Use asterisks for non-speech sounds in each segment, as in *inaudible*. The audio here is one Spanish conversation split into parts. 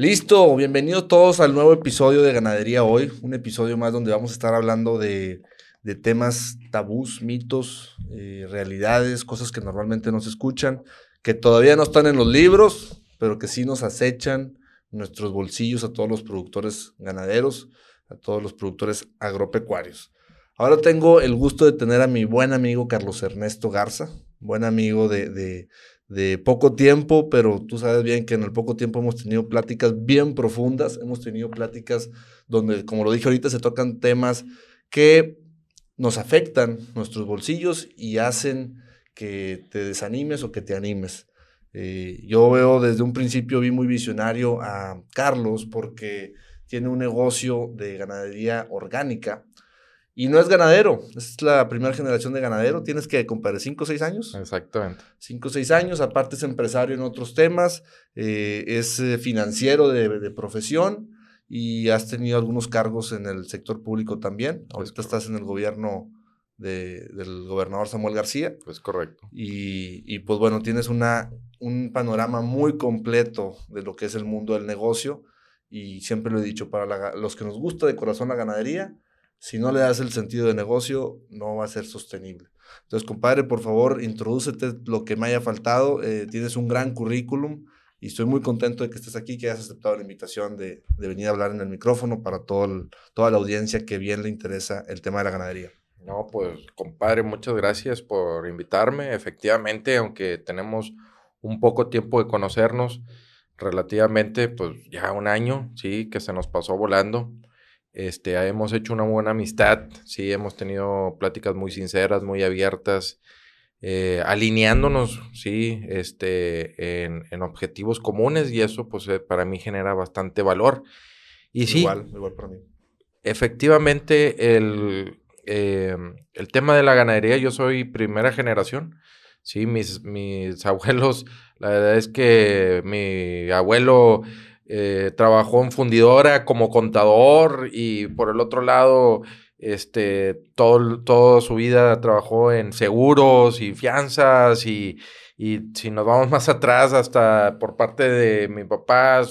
Listo, bienvenidos todos al nuevo episodio de Ganadería Hoy, un episodio más donde vamos a estar hablando de, temas tabús, mitos, eh, realidades, cosas que normalmente no se escuchan, que todavía no están en los libros, pero que sí nos acechan nuestros bolsillos a todos los productores ganaderos, a todos los productores agropecuarios. Ahora tengo el gusto de tener a mi buen amigo Carlos Ernesto Garza, buen amigo de, de poco tiempo, pero tú sabes bien que en el poco tiempo hemos tenido pláticas bien profundas, hemos tenido pláticas donde, como lo dije ahorita, se tocan temas que nos afectan nuestros bolsillos y hacen que te desanimes o que te animes. Eh, yo veo desde un principio, vi muy visionario a Carlos porque tiene un negocio de ganadería orgánica y no es ganadero, es la primera generación de ganadero. Tienes que, comprar 5 o 6 años. Exactamente. 5 o 6 años, aparte es empresario en otros temas, eh, es eh, financiero de, profesión y has tenido algunos cargos en el sector público también. Ahorita estás en el gobierno del gobernador Samuel García. Pues correcto. Y, y, pues bueno, tienes una, un panorama muy completo de lo que es el mundo del negocio. Y siempre lo he dicho, para los que nos gusta de corazón la ganadería, si no le das el sentido de negocio, no va a ser sostenible. Entonces, compadre, por favor, introdúcete lo que me haya faltado. Eh, tienes un gran currículum y estoy muy contento de que estés aquí, que hayas aceptado la invitación de, venir a hablar en el micrófono para todo toda la audiencia que bien le interesa el tema de la ganadería. No, pues, compadre, muchas gracias por invitarme. Efectivamente, aunque tenemos un poco tiempo de conocernos, relativamente, pues ya un año, sí, que se nos pasó volando. Este, hemos hecho una buena amistad, sí, hemos tenido pláticas muy sinceras, muy abiertas, eh, alineándonos, sí, este, en, objetivos comunes y eso, pues, eh, para mí genera bastante valor. Y sí, igual, igual para mí. Efectivamente, el, eh, el tema de la ganadería, yo soy primera generación, sí, mis, mis *laughs* abuelos, la verdad es que mi abuelo eh, trabajó en fundidora como contador y por el otro lado, este, todo, toda su vida trabajó en seguros y fianzas y, y si nos vamos *laughs* más atrás, hasta por parte de mi papá,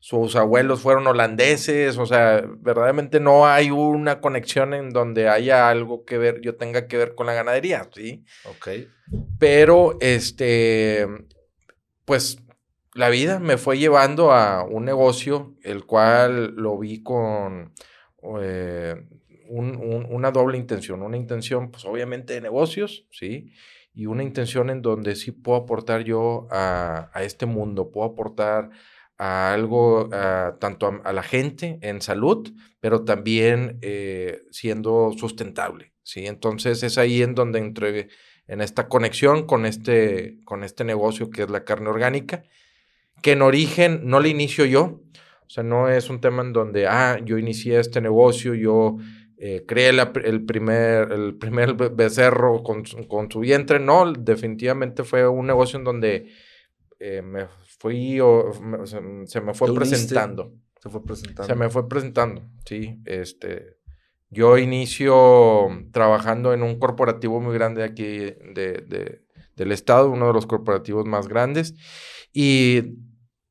sus abuelos fueron holandeses, o sea, verdaderamente no hay una conexión en donde haya algo que ver, yo tenga que ver con la ganadería, ¿sí? Ok. Pero, este, pues la vida me fue llevando a un negocio, el cual lo vi con eh, una doble intención. Una intención, pues obviamente de negocios, ¿sí? Y una intención en donde sí puedo aportar yo a, este mundo, puedo aportar a algo, tanto a, la gente en salud, pero también eh, siendo sustentable, ¿sí? Entonces es ahí en donde entré en esta conexión con este, con este negocio que es la carne orgánica que en origen no le inicio yo. O sea, no es un tema en donde, ah, yo inicié este negocio, yo eh, creé el, primer, el primer becerro con, con, su vientre. No, definitivamente fue un negocio en donde eh, me fui o se, me fue presentando. Se fue presentando. Se me fue presentando, sí. Este, yo inicio trabajando en un corporativo muy grande aquí de, de, del estado, uno de los corporativos más grandes. Y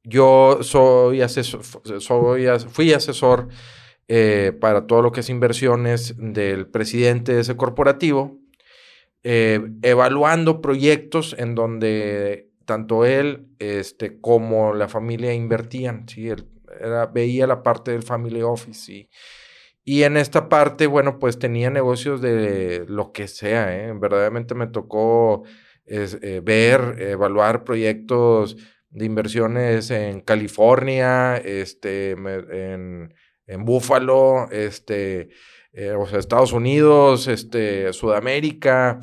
yo soy asesor, fui asesor eh, para todo lo que es inversiones del presidente de ese corporativo, eh, evaluando proyectos en donde tanto él este, como la familia invertían. ¿sí? Él veía la parte del family office. Y en esta parte, bueno, pues tenía negocios de lo que sea. ¿eh? Verdaderamente me tocó ver, evaluar proyectos de inversiones en California, este, en, en Buffalo, este, eh, o sea, Estados Unidos, este, Sudamérica.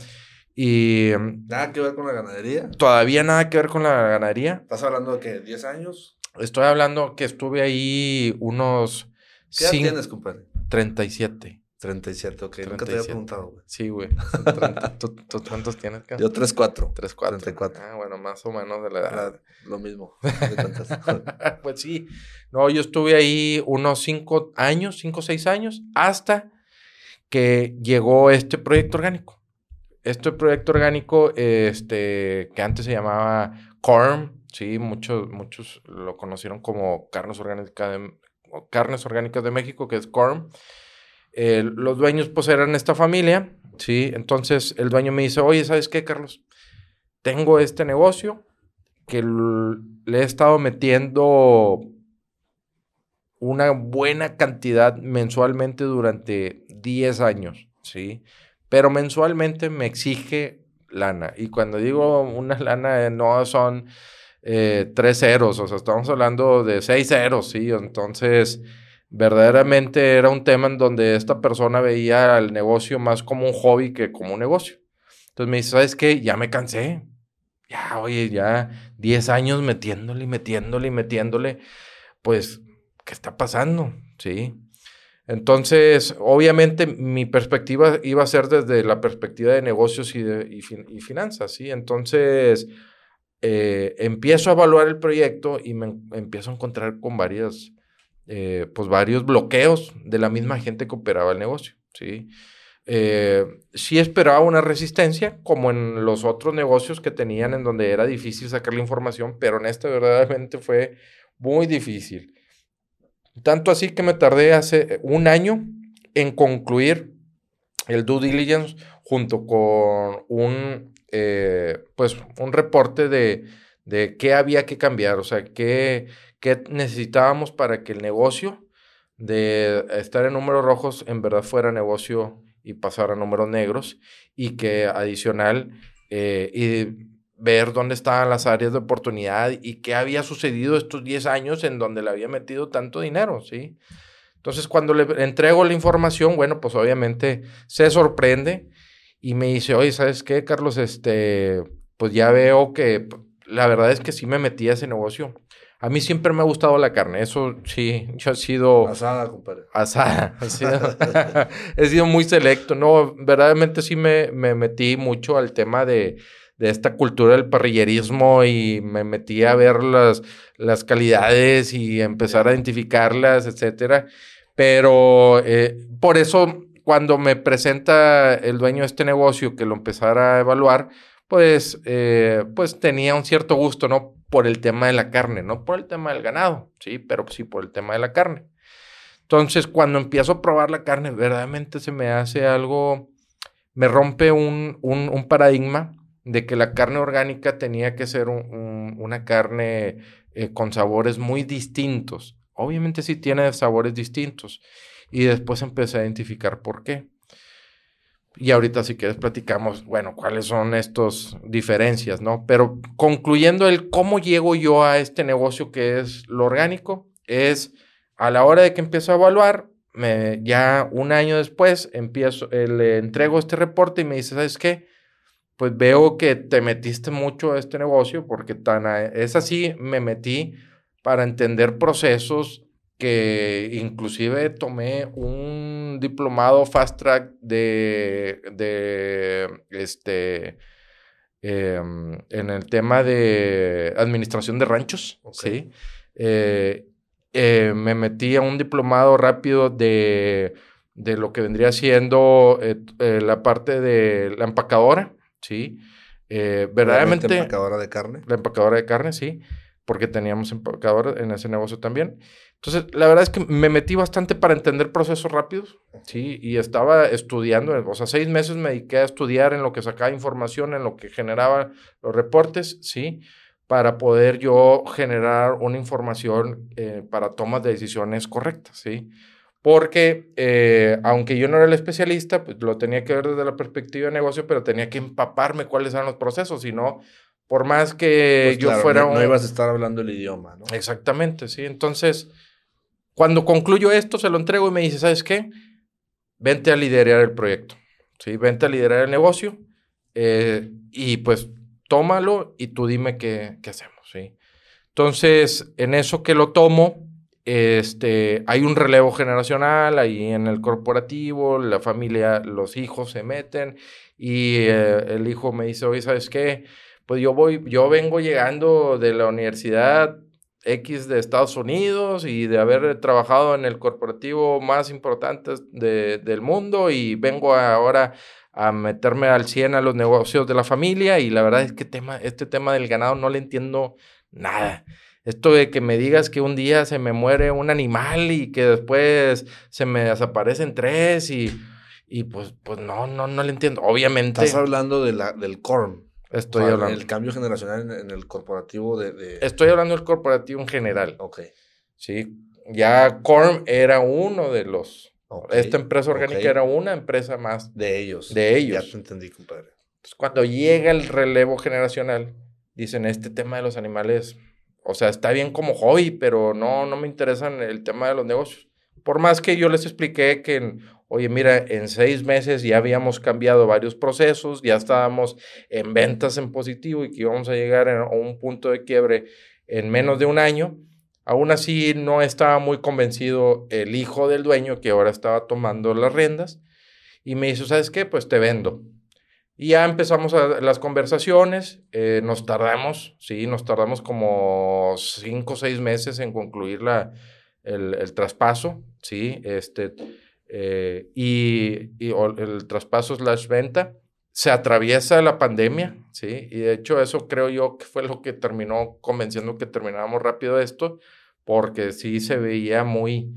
Y. ¿Nada que ver con la ganadería? Todavía nada que ver con la ganadería. ¿Estás hablando de que 10 años? Estoy hablando que estuve ahí unos. ¿Qué edad tienes, compadre? 37. 37, ok. Nunca te había preguntado, güey. Sí, güey. *laughs* ¿Tú, cuántos tienes, Yo 3-4. 3-4. 34. Ah, bueno, más o menos de la edad. lo mismo. *laughs* *laughs* pues sí. No, yo estuve ahí unos 5 años, 5 o 6 años, hasta que llegó este proyecto orgánico. Este proyecto orgánico, este, que antes se llamaba CORM, sí, muchos, muchos lo conocieron como Carnes Orgánicas de, Carnes Orgánicas de México, que es CORM. Los dueños pues esta familia, sí, entonces el dueño me dice, oye, ¿sabes qué, Carlos? Tengo este negocio que le he estado metiendo una buena cantidad mensualmente durante 10 años, ¿sí? Pero mensualmente me exige lana. Y cuando digo una lana, no son eh, tres ceros, o sea, estamos hablando de seis ceros, ¿sí? Entonces, verdaderamente era un tema en donde esta persona veía el negocio más como un hobby que como un negocio. Entonces me dice, ¿sabes qué? Ya me cansé. Ya, oye, ya 10 años metiéndole y metiéndole y metiéndole. Pues ¿qué está pasando? Sí. Entonces, obviamente mi perspectiva iba a ser desde la perspectiva de negocios y, de, finanzas, ¿sí? Entonces, eh, empiezo a evaluar el proyecto y me empiezo a encontrar con varias, eh, pues varios bloqueos de la misma gente que operaba el negocio, ¿sí? Eh, sí esperaba una resistencia, como en los otros negocios que tenían en donde era difícil sacar la información, pero en este verdaderamente fue muy difícil. Tanto así que me tardé hace un año en concluir el due diligence junto con un, eh, pues, un reporte de, de, qué había que cambiar, o sea, qué, qué necesitábamos para que el negocio de estar en números rojos en verdad fuera negocio y pasara a números negros y que adicional eh, y ver dónde estaban las áreas de oportunidad y qué había sucedido estos 10 años en donde le había metido tanto dinero, ¿sí? Entonces, cuando le entrego la información, bueno, pues obviamente se sorprende y me dice, oye, ¿sabes qué, Carlos? Este, pues ya veo que la verdad es que sí me metí a ese negocio. A mí siempre me ha gustado la carne, eso sí, yo he sido... Asada, compadre. Asada, *laughs* *laughs* he sido muy selecto, no, verdaderamente sí me, me metí mucho al tema de, de esta cultura del parrillerismo y me metí a ver las, las calidades y empezar a identificarlas, etcétera. Pero eh, por eso, cuando me presenta el dueño de este negocio que lo empezara a evaluar, pues, eh, pues tenía un cierto gusto, ¿no? Por el tema de la carne, no por el tema del ganado, sí, pero sí por el tema de la carne. Entonces, cuando empiezo a probar la carne, verdaderamente se me hace algo, me rompe un, un, paradigma de que la carne orgánica tenía que ser una carne eh, con sabores muy distintos. Obviamente sí tiene sabores distintos. Y después empecé a identificar por qué. Y ahorita si quieres platicamos, bueno, cuáles son estas diferencias, ¿no? Pero concluyendo el cómo llego yo a este negocio que es lo orgánico, es a la hora de que empiezo a evaluar, me, ya un año después empiezo, eh, le entrego este reporte y me dice, ¿sabes qué? pues veo que te metiste mucho a este negocio porque tan es así, me metí para entender procesos que inclusive tomé un diplomado fast track de, de este, em, en el tema de administración de ranchos, ¿sí? Eh, eh, me metí a un diplomado rápido de, de lo que vendría siendo eh, la parte de la empacadora, ¿sí? Verdaderamente... ¿La empacadora de carne? La empacadora de carne, sí, porque teníamos empacadora en ese negocio también. Entonces, la verdad es que me metí bastante para entender procesos rápidos, ¿sí? Y estaba estudiando, o sea, seis meses me dediqué a estudiar en lo que sacaba información, en lo que generaba los reportes, ¿sí? Para poder yo generar una información eh, para tomas de decisiones correctas, ¿sí? porque eh, aunque yo no era el especialista, pues lo tenía que ver desde la perspectiva de negocio, pero tenía que empaparme cuáles eran los procesos, y no, por más que pues yo fuera... No, no, ibas a estar hablando el idioma, ¿no? Exactamente, sí. Entonces, cuando concluyo esto, se lo entrego y me dice, ¿sabes qué? Vente a liderar el proyecto, ¿sí? Vente a liderar el negocio eh, y pues tómalo y tú dime qué, qué hacemos, ¿sí? Entonces, en eso que lo tomo, este, hay un relevo generacional ahí en el corporativo, la familia, los hijos se meten y eh, el hijo me dice, oye, ¿sabes qué? Pues yo voy, yo vengo llegando de la universidad X de Estados Unidos y de haber trabajado en el corporativo más importante del mundo y vengo ahora a meterme al 100 a los negocios de la familia y la verdad es que tema, este tema del ganado no le entiendo nada. Esto de que me digas que un día se me muere un animal y que después se me desaparecen tres y, y pues, pues no, no, no le entiendo. Obviamente. Estás hablando de la, del CORM. Estoy hablando. El cambio generacional en, el corporativo de, Estoy hablando del corporativo en general. Ok. Sí. Ya Corm era uno de los. Esta empresa orgánica era una empresa más. De ellos. De ellos. Ya te entendí, compadre. Entonces, cuando llega el relevo generacional, dicen, este tema de los animales, o sea, está bien como hobby, pero no, no me interesa el tema de los negocios. Por más que yo les expliqué que, oye, mira, en seis meses ya habíamos cambiado varios procesos, ya estábamos en ventas en positivo y que íbamos a llegar a un punto de quiebre en menos de un año. Aún así, no estaba muy convencido el hijo del dueño, que ahora estaba tomando las riendas, y me dice, ¿sabes qué? Pues te vendo. Y ya empezamos las conversaciones, eh, nos tardamos, sí, nos tardamos como cinco o seis meses en concluir la, el, traspaso, sí, este, eh, y, el traspaso slash venta. Se atraviesa la pandemia, sí, y de hecho eso creo yo que fue lo que terminó convenciendo que termináramos rápido esto, porque sí se veía muy,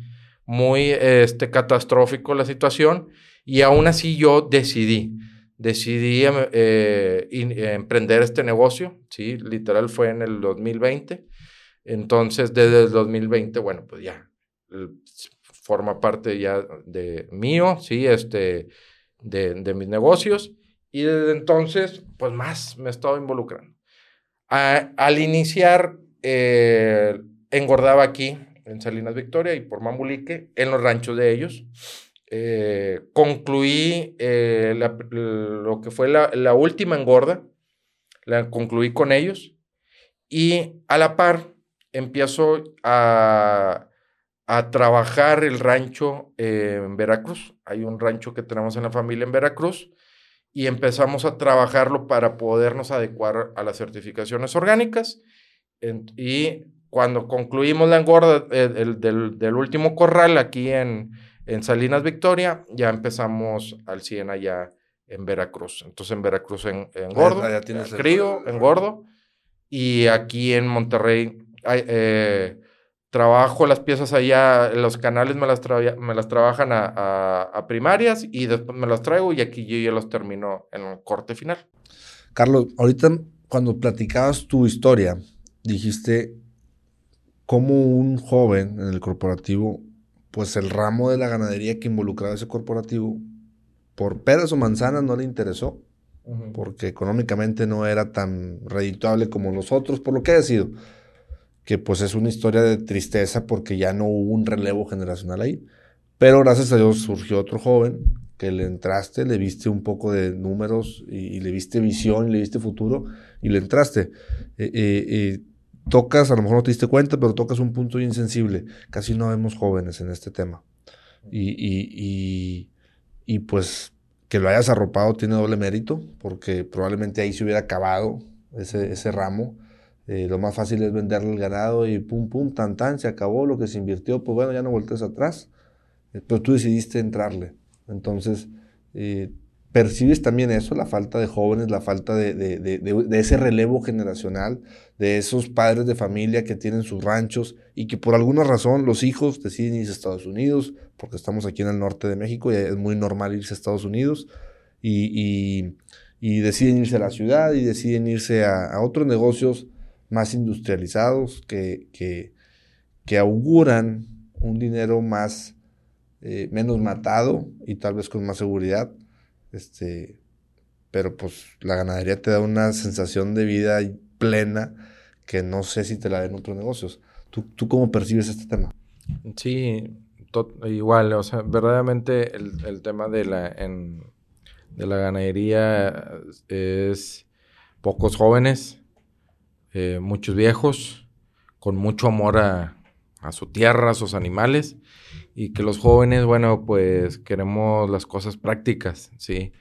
muy este, catastrófico la situación, y aún así yo decidí decidí eh, emprender este negocio, ¿sí? Literal fue en el 2020. Entonces, desde el 2020, bueno, pues ya forma parte ya de mío, ¿sí? Este, de, mis negocios. Y desde entonces, pues más me he estado involucrando. al iniciar, eh, engordaba aquí en Salinas Victoria y por Mambulique, en los ranchos de ellos. Eh, concluí eh, lo que fue la, última engorda, la concluí con ellos y a la par empiezo a, a trabajar el rancho en Veracruz. Hay un rancho que tenemos en la familia en Veracruz y empezamos a trabajarlo para podernos adecuar a las certificaciones orgánicas. y cuando concluimos la engorda del, del último corral aquí en, en Salinas Victoria, ya empezamos al 100 allá en Veracruz. Entonces en Veracruz en, engordo, allá, tienes crío, engordo. Y aquí en Monterrey eh, trabajo las piezas allá, los canales me las, me las trabajan a, primarias y después me las traigo y aquí yo ya los termino en el corte final. Carlos, ahorita cuando platicabas tu historia, dijiste cómo un joven en el corporativo pues el ramo de la ganadería que involucraba ese corporativo, por peras o manzanas no le interesó, porque económicamente no era tan redituable como los otros, por lo que ha sido, que pues es una historia de tristeza porque ya no hubo un relevo generacional ahí. Pero gracias a Dios surgió otro joven que le entraste, le viste un poco de números y, le viste visión y le viste futuro y le entraste. Eh, eh, tocas, a lo mejor no te diste cuenta, pero tocas un punto insensible. Casi no vemos jóvenes en este tema. Y, y, y, pues que lo hayas arropado tiene doble mérito, porque probablemente ahí se hubiera acabado ese, ese ramo. Eh, lo más fácil es venderle el ganado y pum, pum, tan, tan, se acabó lo que se invirtió, pues bueno, ya no voltees atrás. Eh, pero tú decidiste entrarle. Entonces, eh, percibes también eso, la falta de jóvenes, la falta de, ese relevo generacional, de esos padres de familia que tienen sus ranchos y que por alguna razón los hijos deciden irse a Estados Unidos, porque estamos aquí en el norte de México y es muy normal irse a Estados Unidos, y, deciden irse a la ciudad y deciden irse a, otros negocios más industrializados que, que, auguran un dinero más, eh, menos matado y tal vez con más seguridad este, pero pues la ganadería te da una sensación de vida plena que no sé si te la den otros negocios. ¿Tú, tú cómo percibes este tema? Sí, igual, o sea, verdaderamente el, tema de la, de la ganadería es pocos jóvenes, eh, muchos viejos, con mucho amor a, a su tierra, a sus animales y que los jóvenes, bueno, pues queremos las cosas prácticas, ¿sí?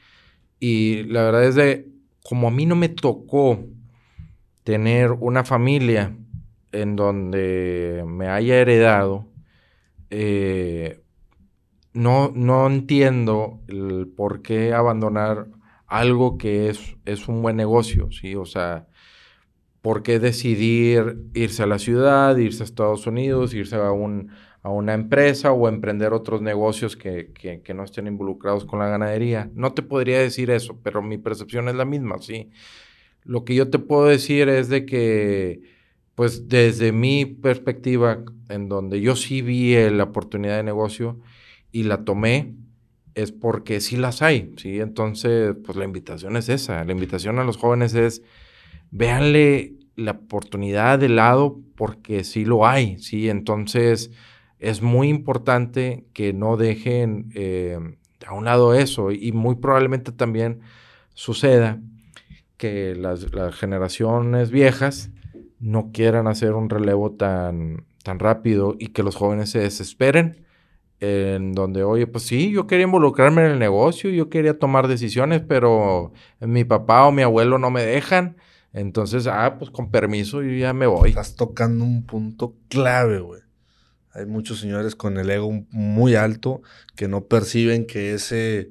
Y la verdad es de, como a mí no me tocó tener una familia en donde me haya heredado, eh, no, no entiendo el por qué abandonar algo que es, es un buen negocio, ¿sí? O sea, ¿por qué decidir irse a la ciudad, irse a Estados Unidos, irse a, un, a una empresa o emprender otros negocios que, que, no estén involucrados con la ganadería? No te podría decir eso, pero mi percepción es la misma, sí. Lo que yo te puedo decir es de que, pues desde mi perspectiva, en donde yo sí vi la oportunidad de negocio y la tomé, es porque sí las hay, ¿sí? Entonces, pues la invitación es esa. La invitación a los jóvenes es, véanle la oportunidad de lado porque sí lo hay, ¿sí? Entonces es muy importante que no dejen eh, a un lado eso y muy probablemente también suceda que las, generaciones viejas no quieran hacer un relevo tan, tan rápido y que los jóvenes se desesperen en donde, oye, pues sí, yo quería involucrarme en el negocio, yo quería tomar decisiones, pero mi papá o mi abuelo no me dejan. Entonces, ah, pues con permiso, yo ya me voy. Estás tocando un punto clave, güey. Hay muchos señores con el ego muy alto que no perciben que ese,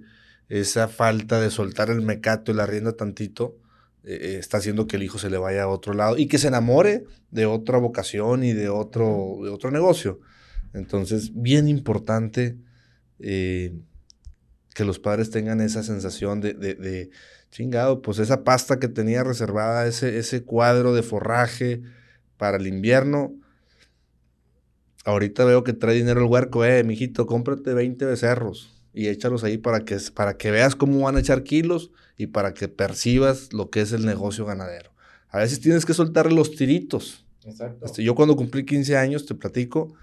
esa falta de soltar el mecato y la rienda tantito eh, eh, está haciendo que el hijo se le vaya a otro lado y que se enamore de otra vocación y de otro, de otro negocio. Entonces, bien importante eh, que los padres tengan esa sensación de chingado, pues esa pasta que tenía reservada, ese, ese cuadro de forraje para el invierno. Ahorita veo que trae dinero el huerco, eh, mijito, cómprate 20 becerros y échalos ahí para que, para que veas cómo van a echar kilos y para que percibas lo que es el negocio ganadero. A veces tienes que soltarle los tiritos. Exacto. Este, yo cuando cumplí 15 años, te platico,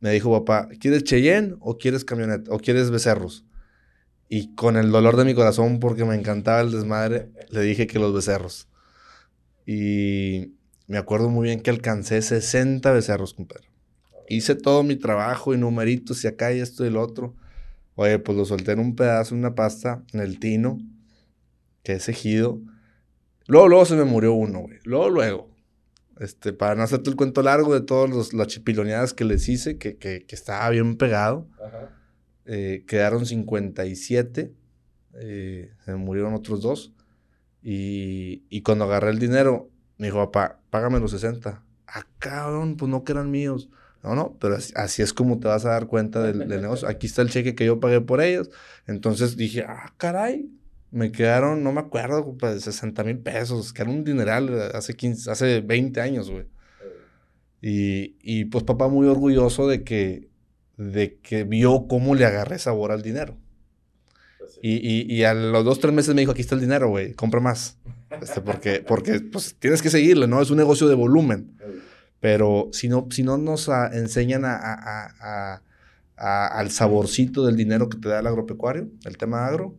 me dijo papá, ¿quieres Cheyenne o quieres camioneta o quieres becerros? Y con el dolor de mi corazón, porque me encantaba el desmadre, le dije que los becerros. Y me acuerdo muy bien que alcancé 60 becerros, compadre. Hice todo mi trabajo y numeritos y acá y esto y lo otro. Oye, pues lo solté en un pedazo, en una pasta, en el tino, que es ejido. Luego, luego se me murió uno, güey. Luego, luego. Este, para no hacerte el cuento largo de todas las chipiloneadas que les hice, que, que, que estaba bien pegado. Ajá. Eh, quedaron 57, eh, se murieron otros dos. Y, cuando agarré el dinero, me dijo, papá, págame los 60. Ah, cabrón, pues no que eran míos. No, no, pero así, es como te vas a dar cuenta del, negocio. Aquí está el cheque que yo pagué por ellos. Entonces dije, ah, caray, me quedaron, no me acuerdo, pues 60 mil pesos, que era un dineral hace, 15, hace 20 años, güey. Y, y pues papá muy orgulloso de que de que vio cómo le agarré sabor al dinero. Pues y, y, a los dos, tres meses me dijo, aquí está el dinero, güey, compra más. Este, porque, porque pues, tienes que seguirle, ¿no? Es un negocio de volumen. Pero si no, si no nos enseñan a, al saborcito del dinero que te da el agropecuario, el tema agro,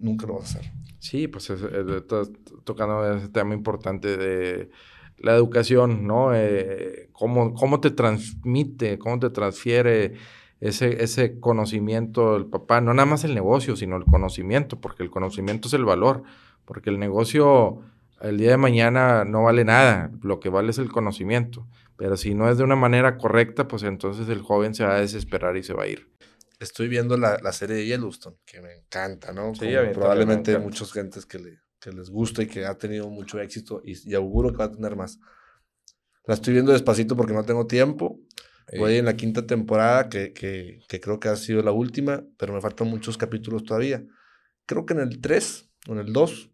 nunca lo vas a hacer. Sí, pues estás tocando ese tema importante de la educación, ¿no? Eh, cómo, cómo, te transmite, cómo te transfiere ese, ese conocimiento del papá, no nada más el negocio, sino el conocimiento, porque el conocimiento es el valor, porque el negocio el día de mañana no vale nada, lo que vale es el conocimiento, pero si no es de una manera correcta, pues entonces el joven se va a desesperar y se va a ir. Estoy viendo la, la serie de Yellowstone, que me encanta, ¿no? Sí, probablemente muchas gentes que le, que les gusta y que ha tenido mucho éxito y, auguro que va a tener más. La estoy viendo despacito porque no tengo tiempo. Voy en la quinta temporada, que, que, que, creo que ha sido la última, pero me faltan muchos capítulos todavía. Creo que en el 3 o en el 2,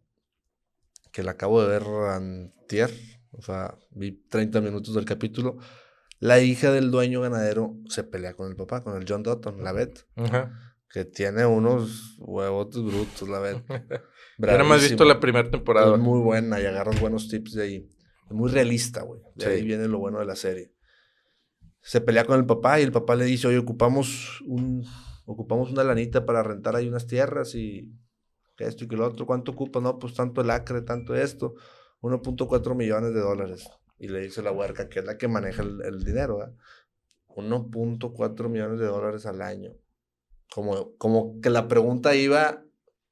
que la acabo de ver antier, o sea, vi 30 minutos del capítulo, la hija del dueño ganadero se pelea con el papá, con el John Dutton, la Beth, que tiene unos huevotes brutos, la Beth. *laughs* No me has visto la primera temporada. Es muy buena y agarras buenos tips de ahí. Es muy realista, güey. De ahí viene lo bueno de la serie. Se pelea con el papá y el papá le dice, oye, ocupamos, un, ocupamos una lanita para rentar ahí unas tierras y esto y que lo otro. ¿Cuánto ocupa? No, pues tanto el acre, tanto esto. 1.4 millones de dólares. Y le dice la huerca, que es la que maneja el, el dinero, 1.4 millones de dólares al año. Como, como que la pregunta iba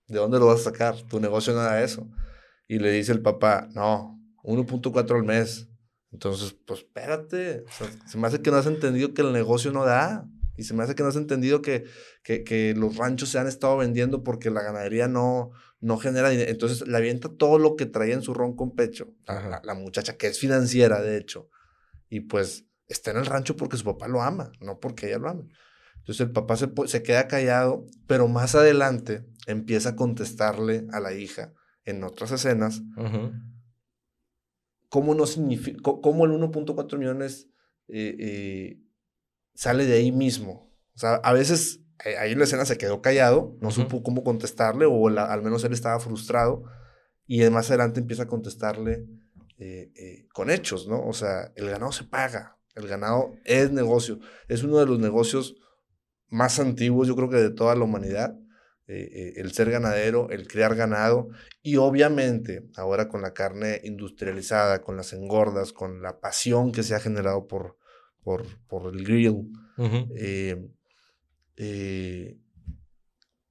¿de dónde lo vas a sacar? Tu negocio no da eso. Y le dice el papá, no, 1.4 al mes. Entonces, pues espérate, se me hace que no has entendido que el negocio no da. Y se me hace que no has entendido que, que, los ranchos se han estado vendiendo porque la ganadería no, no genera dinero. Entonces le avienta todo lo que traía en su ron con pecho. La, la, muchacha, que es financiera, de hecho. Y pues está en el rancho porque su papá lo ama, no porque ella lo ama. Entonces el papá se, se queda callado, pero más adelante empieza a contestarle a la hija en otras escenas cómo, no cómo el 1.4 millones eh, eh, sale de ahí mismo. O sea, a veces eh, ahí en la escena se quedó callado, no supo cómo contestarle, o al menos él estaba frustrado, y más adelante empieza a contestarle con hechos, ¿no? O sea, el ganado se paga, el ganado es negocio, es uno de los negocios más antiguos, yo creo que de toda la humanidad. Eh, eh, el ser ganadero, el criar ganado y obviamente ahora con la carne industrializada, con las engordas, con la pasión que se ha generado por, por, por el grill, eh,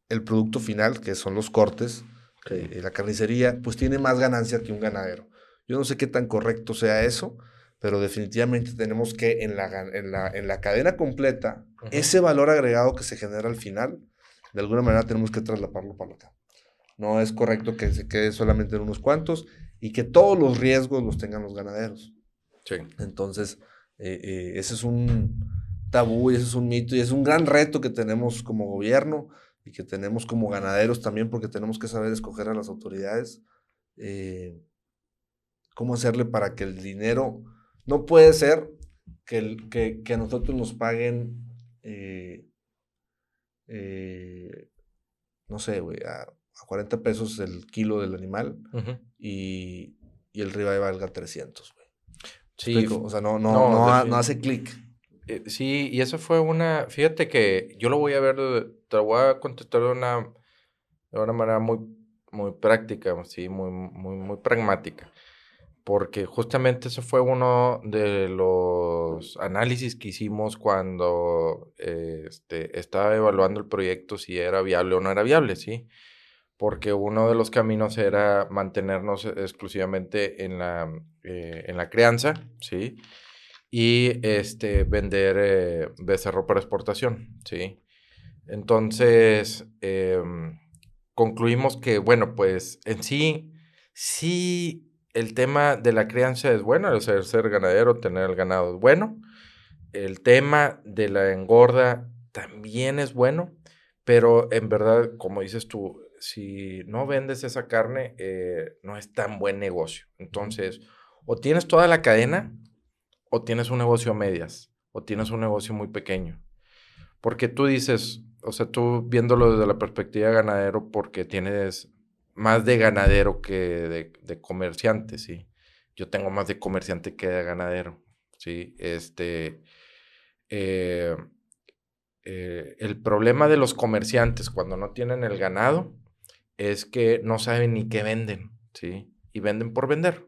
el producto final, que son los cortes, la carnicería, pues tiene más ganancia que un ganadero. Yo no sé qué tan correcto sea eso, pero definitivamente tenemos que en la, en la, en la cadena completa, ese valor agregado que se genera al final, de alguna manera tenemos que trasladarlo para acá. No es correcto que se quede solamente en unos cuantos y que todos los riesgos los tengan los ganaderos. Sí. Entonces, eh, eh, ese es un tabú y ese es un mito y es un gran reto que tenemos como gobierno y que tenemos como ganaderos también porque tenemos que saber escoger a las autoridades. Eh, cómo hacerle para que el dinero... No puede ser que, el, que, que a nosotros nos paguen eh, no sé, güey, a, 40 pesos el kilo del animal y, y, el ribeye valga 300, güey. Sí. O sea, no, no, no, hace clic. Eh, sí, y eso fue una, fíjate que yo lo voy a ver, te lo voy a contestar de una, de una manera muy, muy práctica, sí, muy, muy, muy pragmática porque justamente eso fue uno de los análisis que hicimos cuando este, estaba evaluando el proyecto si era viable o no era viable, ¿sí? Porque uno de los caminos era mantenernos exclusivamente en la, eh, en la crianza, ¿sí? Y este, vender eh, becerro para exportación, ¿sí? Entonces, em, concluimos que, bueno, pues en sí, sí el tema de la crianza es bueno, el ser, ser ganadero, tener el ganado es bueno. El tema de la engorda también es bueno, pero en verdad, como dices tú, si no vendes esa carne, eh, no es tan buen negocio. Entonces, o tienes toda la cadena, o tienes un negocio a medias, o tienes un negocio muy pequeño. Porque tú dices, o sea, tú viéndolo desde la perspectiva de ganadero, porque tienes más de ganadero que de, comerciante, sí. Yo tengo más de comerciante que de ganadero, sí. Este, eh, eh, el problema de los comerciantes cuando no tienen el ganado es que no saben ni qué venden, sí. Y venden por vender,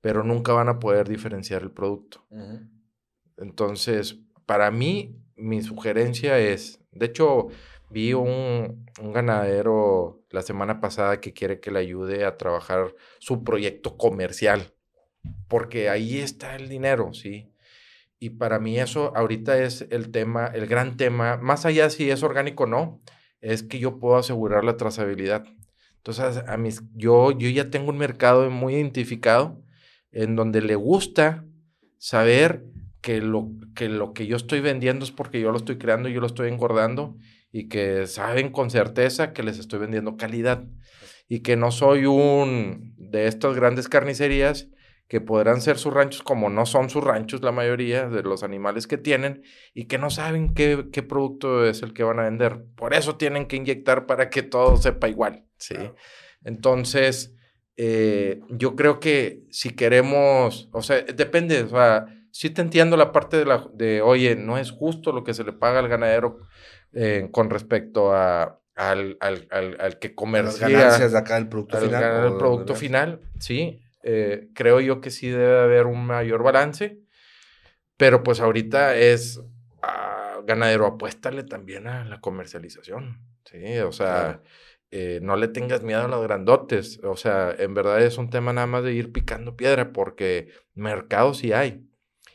pero nunca van a poder diferenciar el producto. Entonces, para mí, mi sugerencia es, de hecho, Vi un, ganadero la semana pasada que quiere que le ayude a trabajar su proyecto comercial, porque ahí está el dinero, ¿sí? Y para mí eso ahorita es el tema, el gran tema, más allá si es orgánico o no, es que yo puedo asegurar la trazabilidad. Entonces, a mis, yo, yo ya tengo un mercado muy identificado en donde le gusta saber que lo, que lo que yo estoy vendiendo es porque yo lo estoy creando, yo lo estoy engordando y que saben con certeza que les estoy vendiendo calidad y que no soy un de estas grandes carnicerías que podrán ser sus ranchos como no son sus ranchos la mayoría de los animales que tienen y que no saben qué, producto es el que van a vender. Por eso tienen que inyectar para que todo sepa igual, ¿sí? Entonces, eh, yo creo que si queremos, o sea, depende, o sea, sí te entiendo la parte de, la, de, oye, no es justo lo que se le paga al ganadero eh, con respecto a, al, al, al, que comercia. Las ganancias de acá del producto final. El producto final, sí. Eh, creo yo que sí debe haber un mayor balance, pero pues ahorita es ah, ganadero, apuéstale también a la comercialización, sí, o sea, eh, no le tengas miedo a los grandotes, o sea, en verdad es un tema nada más de ir picando piedra, porque mercado sí hay,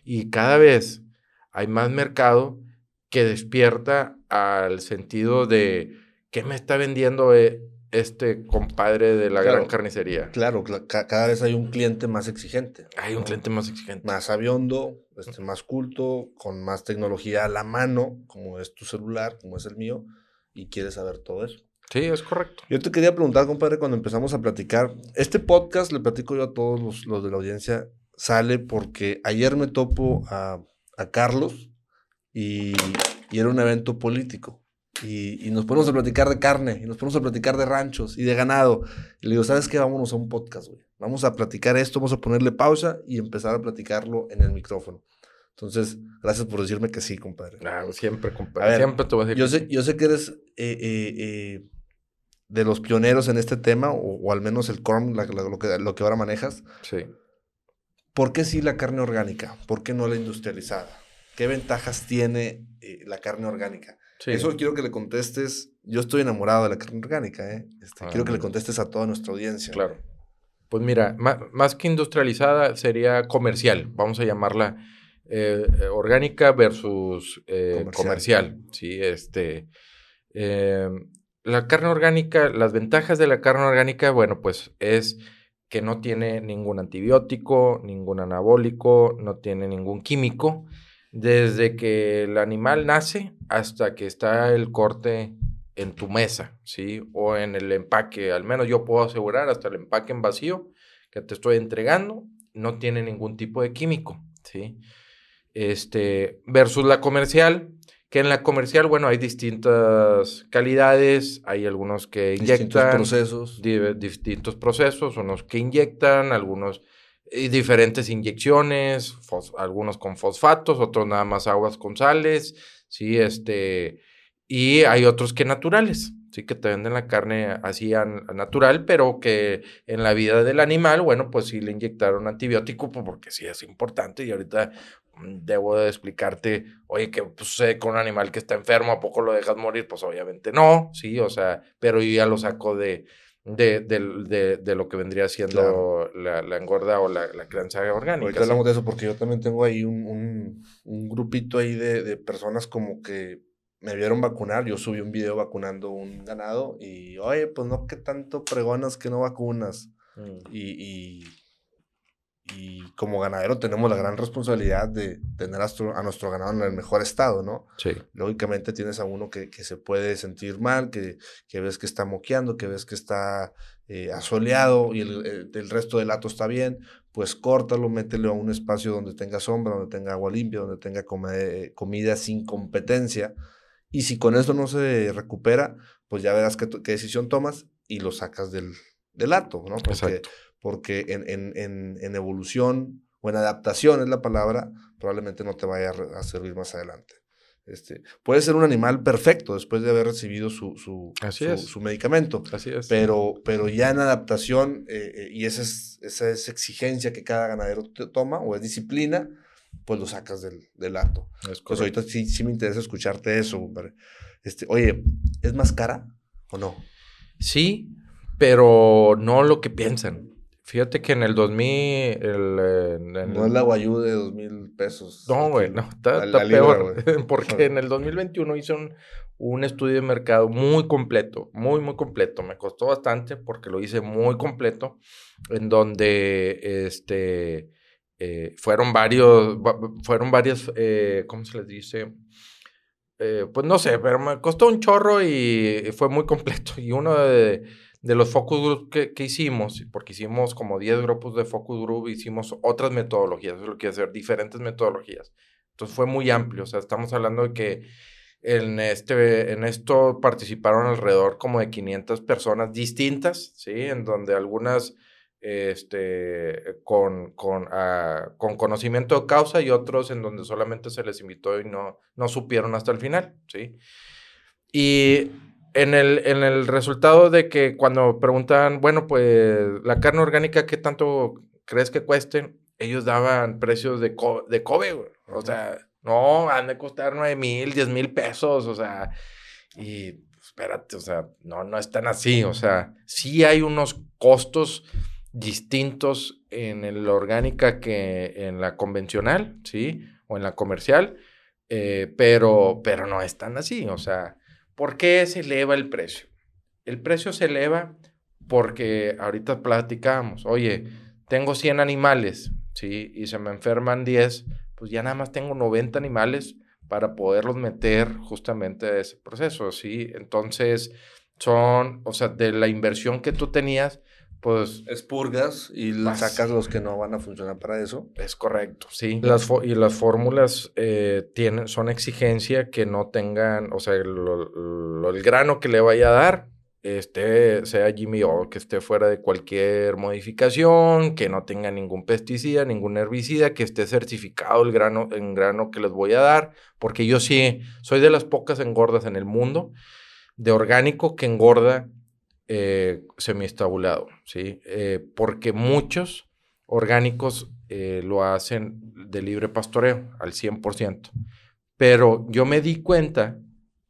y cada vez hay más mercado que despierta al sentido de qué me está vendiendo eh, este compadre de la gran carnicería. Claro, cada vez hay un cliente más exigente. Hay un cliente más exigente. Más aviondo, este, más culto, con más tecnología a la mano, como es tu celular, como es el mío, y quiere saber todo eso. Sí, es correcto. Yo te quería preguntar, compadre, cuando empezamos a platicar, este podcast, le platico yo a todos los, de la audiencia, sale porque ayer me topo a, Carlos y, y era un evento político. Y, nos ponemos a platicar de carne, y nos ponemos a platicar de ranchos y de ganado. Y le digo, ¿sabes qué? Vámonos a un podcast, güey. Vamos a platicar esto, vamos a ponerle pausa y empezar a platicarlo en el micrófono. Entonces, gracias por decirme que sí, compadre. Claro, siempre, compadre. siempre te voy a decir. Yo, sé, yo sé que eres eh, eh, eh, de los pioneros en este tema, o, al menos el corn, lo, que, lo que ahora manejas. Sí. ¿Por qué sí la carne orgánica? ¿Por qué no la industrializada? ¿Qué ventajas tiene la carne orgánica? Eso quiero que le contestes. Yo estoy enamorado de la carne orgánica, ¿eh? Este, quiero que le contestes a toda nuestra audiencia. Claro. Pues mira, más, que industrializada sería comercial, vamos a llamarla eh, orgánica versus eh, comercial. Sí, este. La carne orgánica, las ventajas de la carne orgánica, bueno, pues es que no tiene ningún antibiótico, ningún anabólico, no tiene ningún químico desde que el animal nace hasta que está el corte en tu mesa, ¿sí? O en el empaque, al menos yo puedo asegurar hasta el empaque en vacío que te estoy entregando, no tiene ningún tipo de químico, ¿sí? Este, versus la comercial, que en la comercial, bueno, hay distintas calidades, hay algunos que inyectan. Distintos procesos. distintos procesos, unos que inyectan, algunos y diferentes inyecciones, algunos con fosfatos, otros nada más aguas con sales, sí, este, y hay otros que naturales, sí, que te venden la carne así natural, pero que en la vida del animal, bueno, pues sí le inyectaron antibiótico, pues, porque sí es importante, y ahorita debo de explicarte, oye, que pues, sucede con un animal que está enfermo, ¿a poco lo dejas morir? Pues obviamente no, sí, o sea, pero yo ya lo saco de de, de, de, lo que vendría siendo la, la, engorda o la, la crianza orgánica. Ahorita hablamos de eso porque yo también tengo ahí un, un, un grupito ahí de, de, personas como que me vieron vacunar. Yo subí un video vacunando un ganado y, oye, pues no, que tanto pregonas que no vacunas. Mm. y, y como ganadero tenemos la gran responsabilidad de tener a nuestro, ganado en el mejor estado, ¿no? Sí. Lógicamente tienes a uno que, se puede sentir mal, que, que, ves que está moqueando, que ves que está eh, asoleado y el, resto del lato está bien, pues córtalo, mételo a un espacio donde tenga sombra, donde tenga agua limpia, donde tenga comida sin competencia. Y si con eso no se recupera, pues ya verás qué, decisión tomas y lo sacas del, del hato, ¿no? Exacto porque en, en, en, evolución o en adaptación es la palabra, probablemente no te vaya a, servir más adelante. Este, puede ser un animal perfecto después de haber recibido su, su, su, medicamento. Así es. Pero, pero ya en adaptación, eh, eh, y esa es, esa es exigencia que cada ganadero toma, o es disciplina, pues lo sacas del, del acto. pues ahorita sí, sí me interesa escucharte eso. Este, oye, ¿es más cara o no? Sí, pero no lo que piensan. Fíjate que en el 2000... El, no es la guayú de dos mil pesos. No, güey, no, está, peor. *laughs* porque en el 2021 hice un, un, estudio de mercado muy completo, muy, muy completo. Me costó bastante porque lo hice muy completo, en donde este, eh, fueron varios, fueron varias, eh, ¿cómo se les dice? Eh, pues no sé, pero me costó un chorro y fue muy completo. Y uno de de los focus group que, que, hicimos, porque hicimos como 10 grupos de focus group, hicimos otras metodologías, eso es lo que hacer, diferentes metodologías. Entonces fue muy amplio, o sea, estamos hablando de que en, este, en esto participaron alrededor como de 500 personas distintas, ¿sí? En donde algunas este, con, con, ah, con conocimiento de causa y otros en donde solamente se les invitó y no, no supieron hasta el final, ¿sí? Y en el, en el resultado de que cuando preguntan, bueno, pues la carne orgánica, ¿qué tanto crees que cueste? Ellos daban precios de, de Kobe, güey. O sea, no, han de costar 9 mil, 10 mil pesos, o sea, y espérate, o sea, no, no están así, o sea, sí hay unos costos distintos en la orgánica que en la convencional, ¿sí? O en la comercial, Eh, pero, pero no es tan así. O sea, ¿por qué se eleva el precio? El precio se eleva porque ahorita platicamos, oye, tengo 100 animales, ¿sí? Y se me enferman 10, pues ya nada más tengo 90 animales para poderlos meter justamente a ese proceso, ¿sí? Entonces, son, o sea, de la inversión que tú tenías, pues... Expurgas y sacas los que no van a funcionar para eso. Es correcto, sí. Las y las fórmulas eh, tienen, son exigencia que no tengan, o sea, el grano que le vaya a dar, este, sea Jimmy O, que esté fuera de cualquier modificación, que no tenga ningún pesticida, ningún herbicida, que esté certificado el grano, en grano que les voy a dar, porque yo sí soy de las pocas engordas en el mundo de orgánico que engorda eh, semiestabulado, ¿sí? Eh, porque muchos orgánicos eh, lo hacen de libre pastoreo al 100%. Pero yo me di cuenta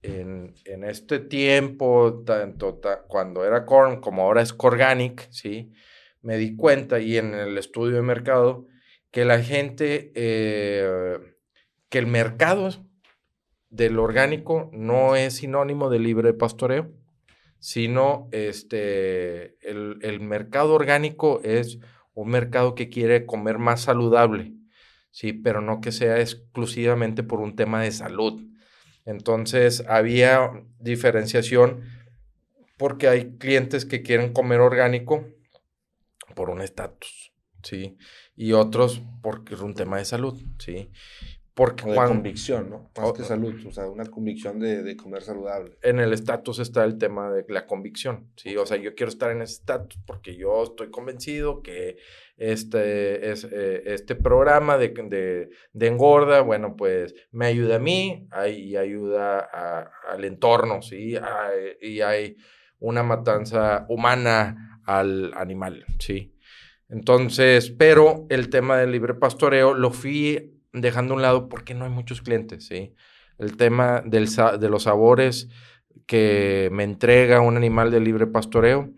en, este tiempo, tanto cuando era corn como ahora es Corganic, ¿sí? Me di cuenta y en el estudio de mercado que la gente, eh, que el mercado del orgánico no es sinónimo de libre pastoreo, sino este, el, el mercado orgánico es un mercado que quiere comer más saludable, sí, pero no que sea exclusivamente por un tema de salud. Entonces había diferenciación porque hay clientes que quieren comer orgánico por un estatus, ¿sí? Y otros porque es un tema de salud, ¿sí? Porque de convicción, ¿no? Más que salud, o sea, una convicción de, comer saludable. En el estatus está el tema de la convicción, ¿sí? O sea, yo quiero estar en ese estatus porque yo estoy convencido que este, es, eh, este programa de, de, engorda, bueno, pues me ayuda a mí y ayuda al entorno, ¿sí? y hay una matanza humana al animal, ¿sí? Entonces, pero el tema del libre pastoreo lo fui dejando a un lado porque no hay muchos clientes, ¿sí? El tema del, de los sabores que me entrega un animal de libre pastoreo,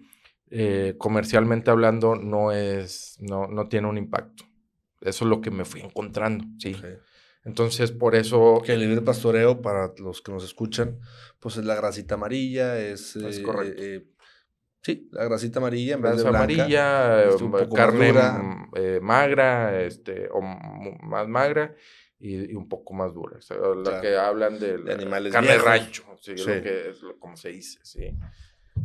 eh, comercialmente hablando, no, es, no, no tiene un impacto. Eso es lo que me fui encontrando, ¿sí? Entonces, por eso... Que el libre pastoreo, para los que nos escuchan, pues es la grasita amarilla, es... Es correcto. Eh, eh, sí, la grasita amarilla en vez de blanca, amarilla, carne magra, este, o más magra y, un poco más dura. O que hablan de, animales carne de rancho, sí, Lo que es como se dice, sí.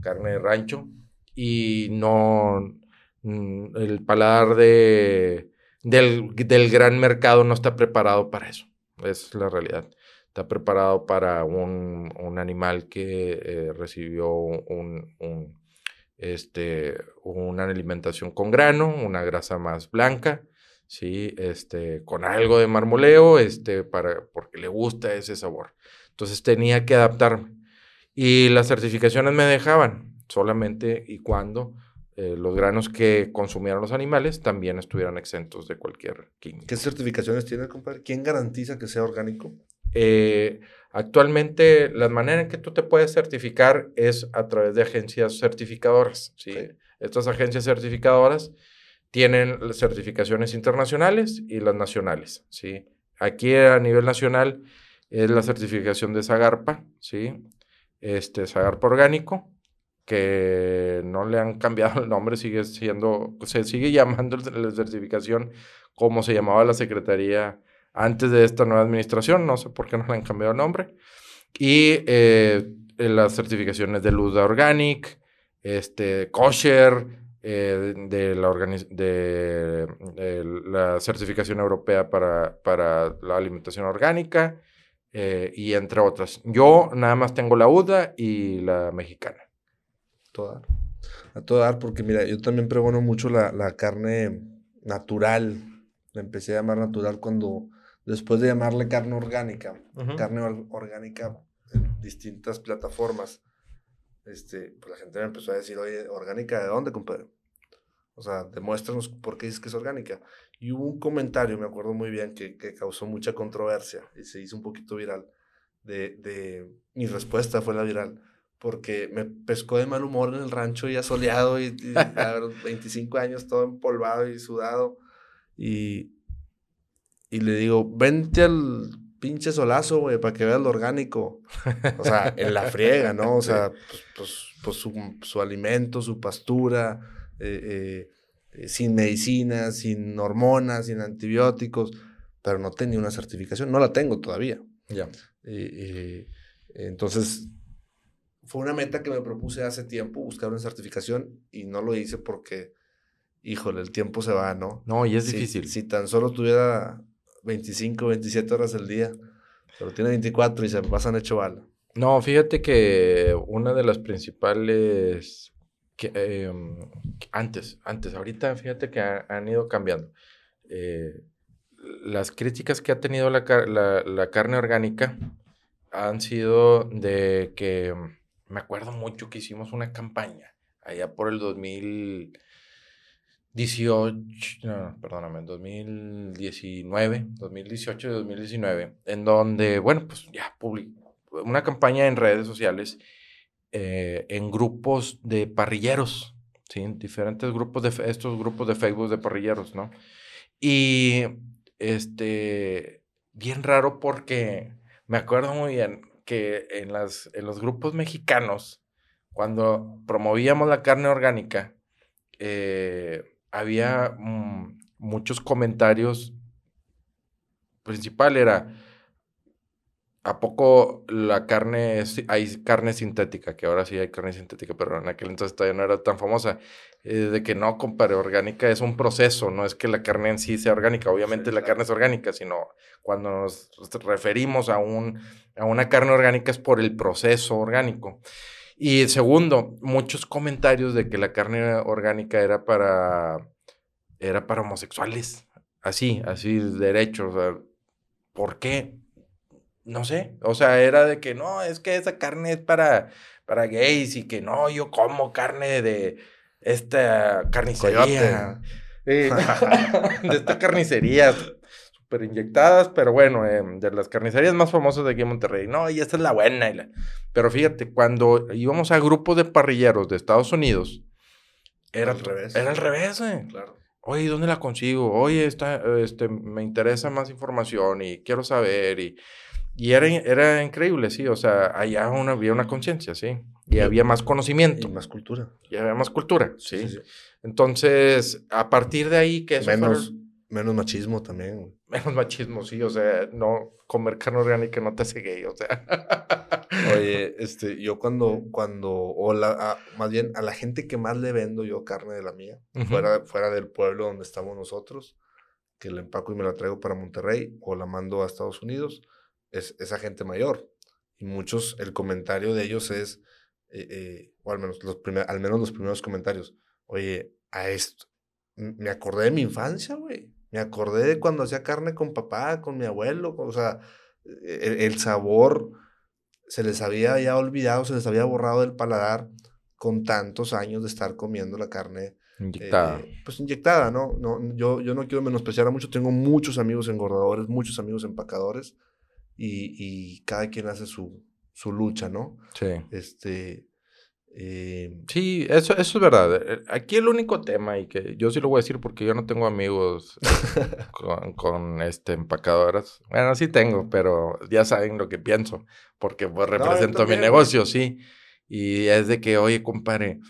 Carne de rancho y no mm, el paladar de, del, gran mercado no está preparado para eso. es la realidad. Está preparado para un, animal que eh, recibió un, este, una alimentación con grano, una grasa más blanca, ¿sí? este, con algo de marmoleo, este, para, porque le gusta ese sabor. Entonces tenía que adaptarme. Y las certificaciones me dejaban solamente y cuando eh, los granos que consumieran los animales también estuvieran exentos de cualquier químico. ¿Qué certificaciones tiene, compadre? ¿Quién garantiza que sea orgánico? Eh, Actualmente, la manera en que tú te puedes certificar es a través de agencias certificadoras. ¿sí? Estas agencias certificadoras tienen certificaciones internacionales y las nacionales. ¿sí? Aquí a nivel nacional es la certificación de Zagarpa, ¿sí? este, Zagarpa Orgánico, que no le han cambiado el nombre, sigue siendo, se sigue llamando *laughs* la certificación como se llamaba la Secretaría antes de esta nueva administración, no sé por qué no le han cambiado el nombre. Y eh, las certificaciones de Luda Organic, este, Kosher, eh, de, la de, la certificación europea para, para la alimentación orgánica eh, y entre otras. Yo nada más tengo la UDA y la mexicana. Toda. A todo dar, porque mira, yo también pregono mucho la, la carne natural. La empecé a llamar natural cuando después de llamarle carne orgánica, carne orgánica en distintas plataformas, este, pues la gente me empezó a decir, oye, ¿orgánica de dónde, compadre? O sea, demuéstranos por qué dices que es orgánica. Y hubo un comentario, me acuerdo muy bien, que, que causó mucha controversia y se hizo un poquito viral. De, de, mi respuesta fue la viral, porque me pescó de mal humor en el rancho ya soleado y, y a los *laughs* 25 años todo empolvado y sudado. Y, y le digo, vente al pinche solazo, güey, para que veas lo orgánico. O sea, *laughs* en la friega, ¿no? O sea, pues, pues, pues su, alimento, su pastura, eh, eh, sin medicinas, sin hormonas, sin antibióticos, pero no tenía una certificación, no la tengo todavía. Ya. entonces, fue una meta que me propuse hace tiempo, buscar una certificación, y no lo hice porque, híjole, el tiempo se va, ¿no? No, y es difícil. Si tan solo tuviera 25, 27 horas al día, pero tiene 24 y se pasan hecho bala. No, fíjate que una de las principales que, em, antes, antes, ahorita fíjate que han ido cambiando. Eh, las críticas que ha tenido la, la, carne orgánica han sido de que me acuerdo mucho que hicimos una campaña allá por el 2018, no, perdóname, 2019, 2018 y 2019, en donde, bueno, pues ya publicó una campaña en redes sociales, eh, en grupos de parrilleros, ¿sí? Diferentes grupos de, estos grupos de Facebook de parrilleros, ¿no? Y, este, bien raro porque me acuerdo muy bien que en, las, en los grupos mexicanos, cuando promovíamos la carne orgánica, eh, había mm, muchos comentarios. Principal era, ¿A poco la carne, hay carne sintética, que ahora sí hay carne sintética, pero en aquel entonces todavía no era tan famosa, eh, de que no, compadre, orgánica es un proceso, no es que la carne en sí sea orgánica, obviamente la carne es orgánica, sino cuando nos referimos a, un, a una carne orgánica es por el proceso orgánico. Y segundo, muchos comentarios de que la carne orgánica era para, era para homosexuales, así, así, derecho, o sea, ¿por qué? no sé, o sea, era de que no, es que esa carne es para, para gays y que no, yo como carne de esta carnicería. *laughs* de esta carnicería, súper inyectadas, pero bueno, em, de las carnicerías más famosas de aquí en Monterrey. No, y esta es la buena. Pero fíjate, cuando íbamos a grupos de parrilleros de Estados Unidos, era al revés. Era al revés, güey. Claro. Oye, ¿dónde la consigo? Oye, está, este, me interesa más información y quiero saber y y era, era increíble, sí, o sea, allá una, había una conciencia, sí, y había más conocimiento. Y más cultura. Y había más cultura, sí. Entonces, a partir de ahí que eso menos, menos machismo también. Menos machismo, sí, o sea, no comer carne orgánica no te hace gay, o sea. Oye, *laughs* este, yo cuando, cuando, o la, más bien a la gente que más le vendo yo carne de la mía, fuera, fuera del pueblo donde estamos nosotros, que la empaco y me la traigo para Monterrey o la mando a Estados Unidos, es esa gente mayor. Y muchos, el comentario de ellos es, eh, eh, o al menos, los al menos los primeros comentarios, oye, a esto, me acordé de mi infancia, güey. Me acordé de cuando hacía carne con papá, con mi abuelo, o sea, e-, el, sabor se les había ya olvidado, se les había borrado del paladar con tantos años de estar comiendo la carne. Inyectada. Eh, pues inyectada, ¿no? no yo, yo no quiero menospreciar a mucho, tengo muchos amigos engordadores, muchos amigos empacadores, y, cada quien hace su, su lucha, ¿no? Sí. Este. Eh, sí, eso, eso es verdad. Eh, aquí el único tema, y que yo sí lo voy a decir porque yo no tengo amigos *laughs* con, con, este, empacadoras. Bueno, sí tengo, pero ya saben lo que pienso, porque pues, represento mi negocio, sí. Y es de que, oye, compadre,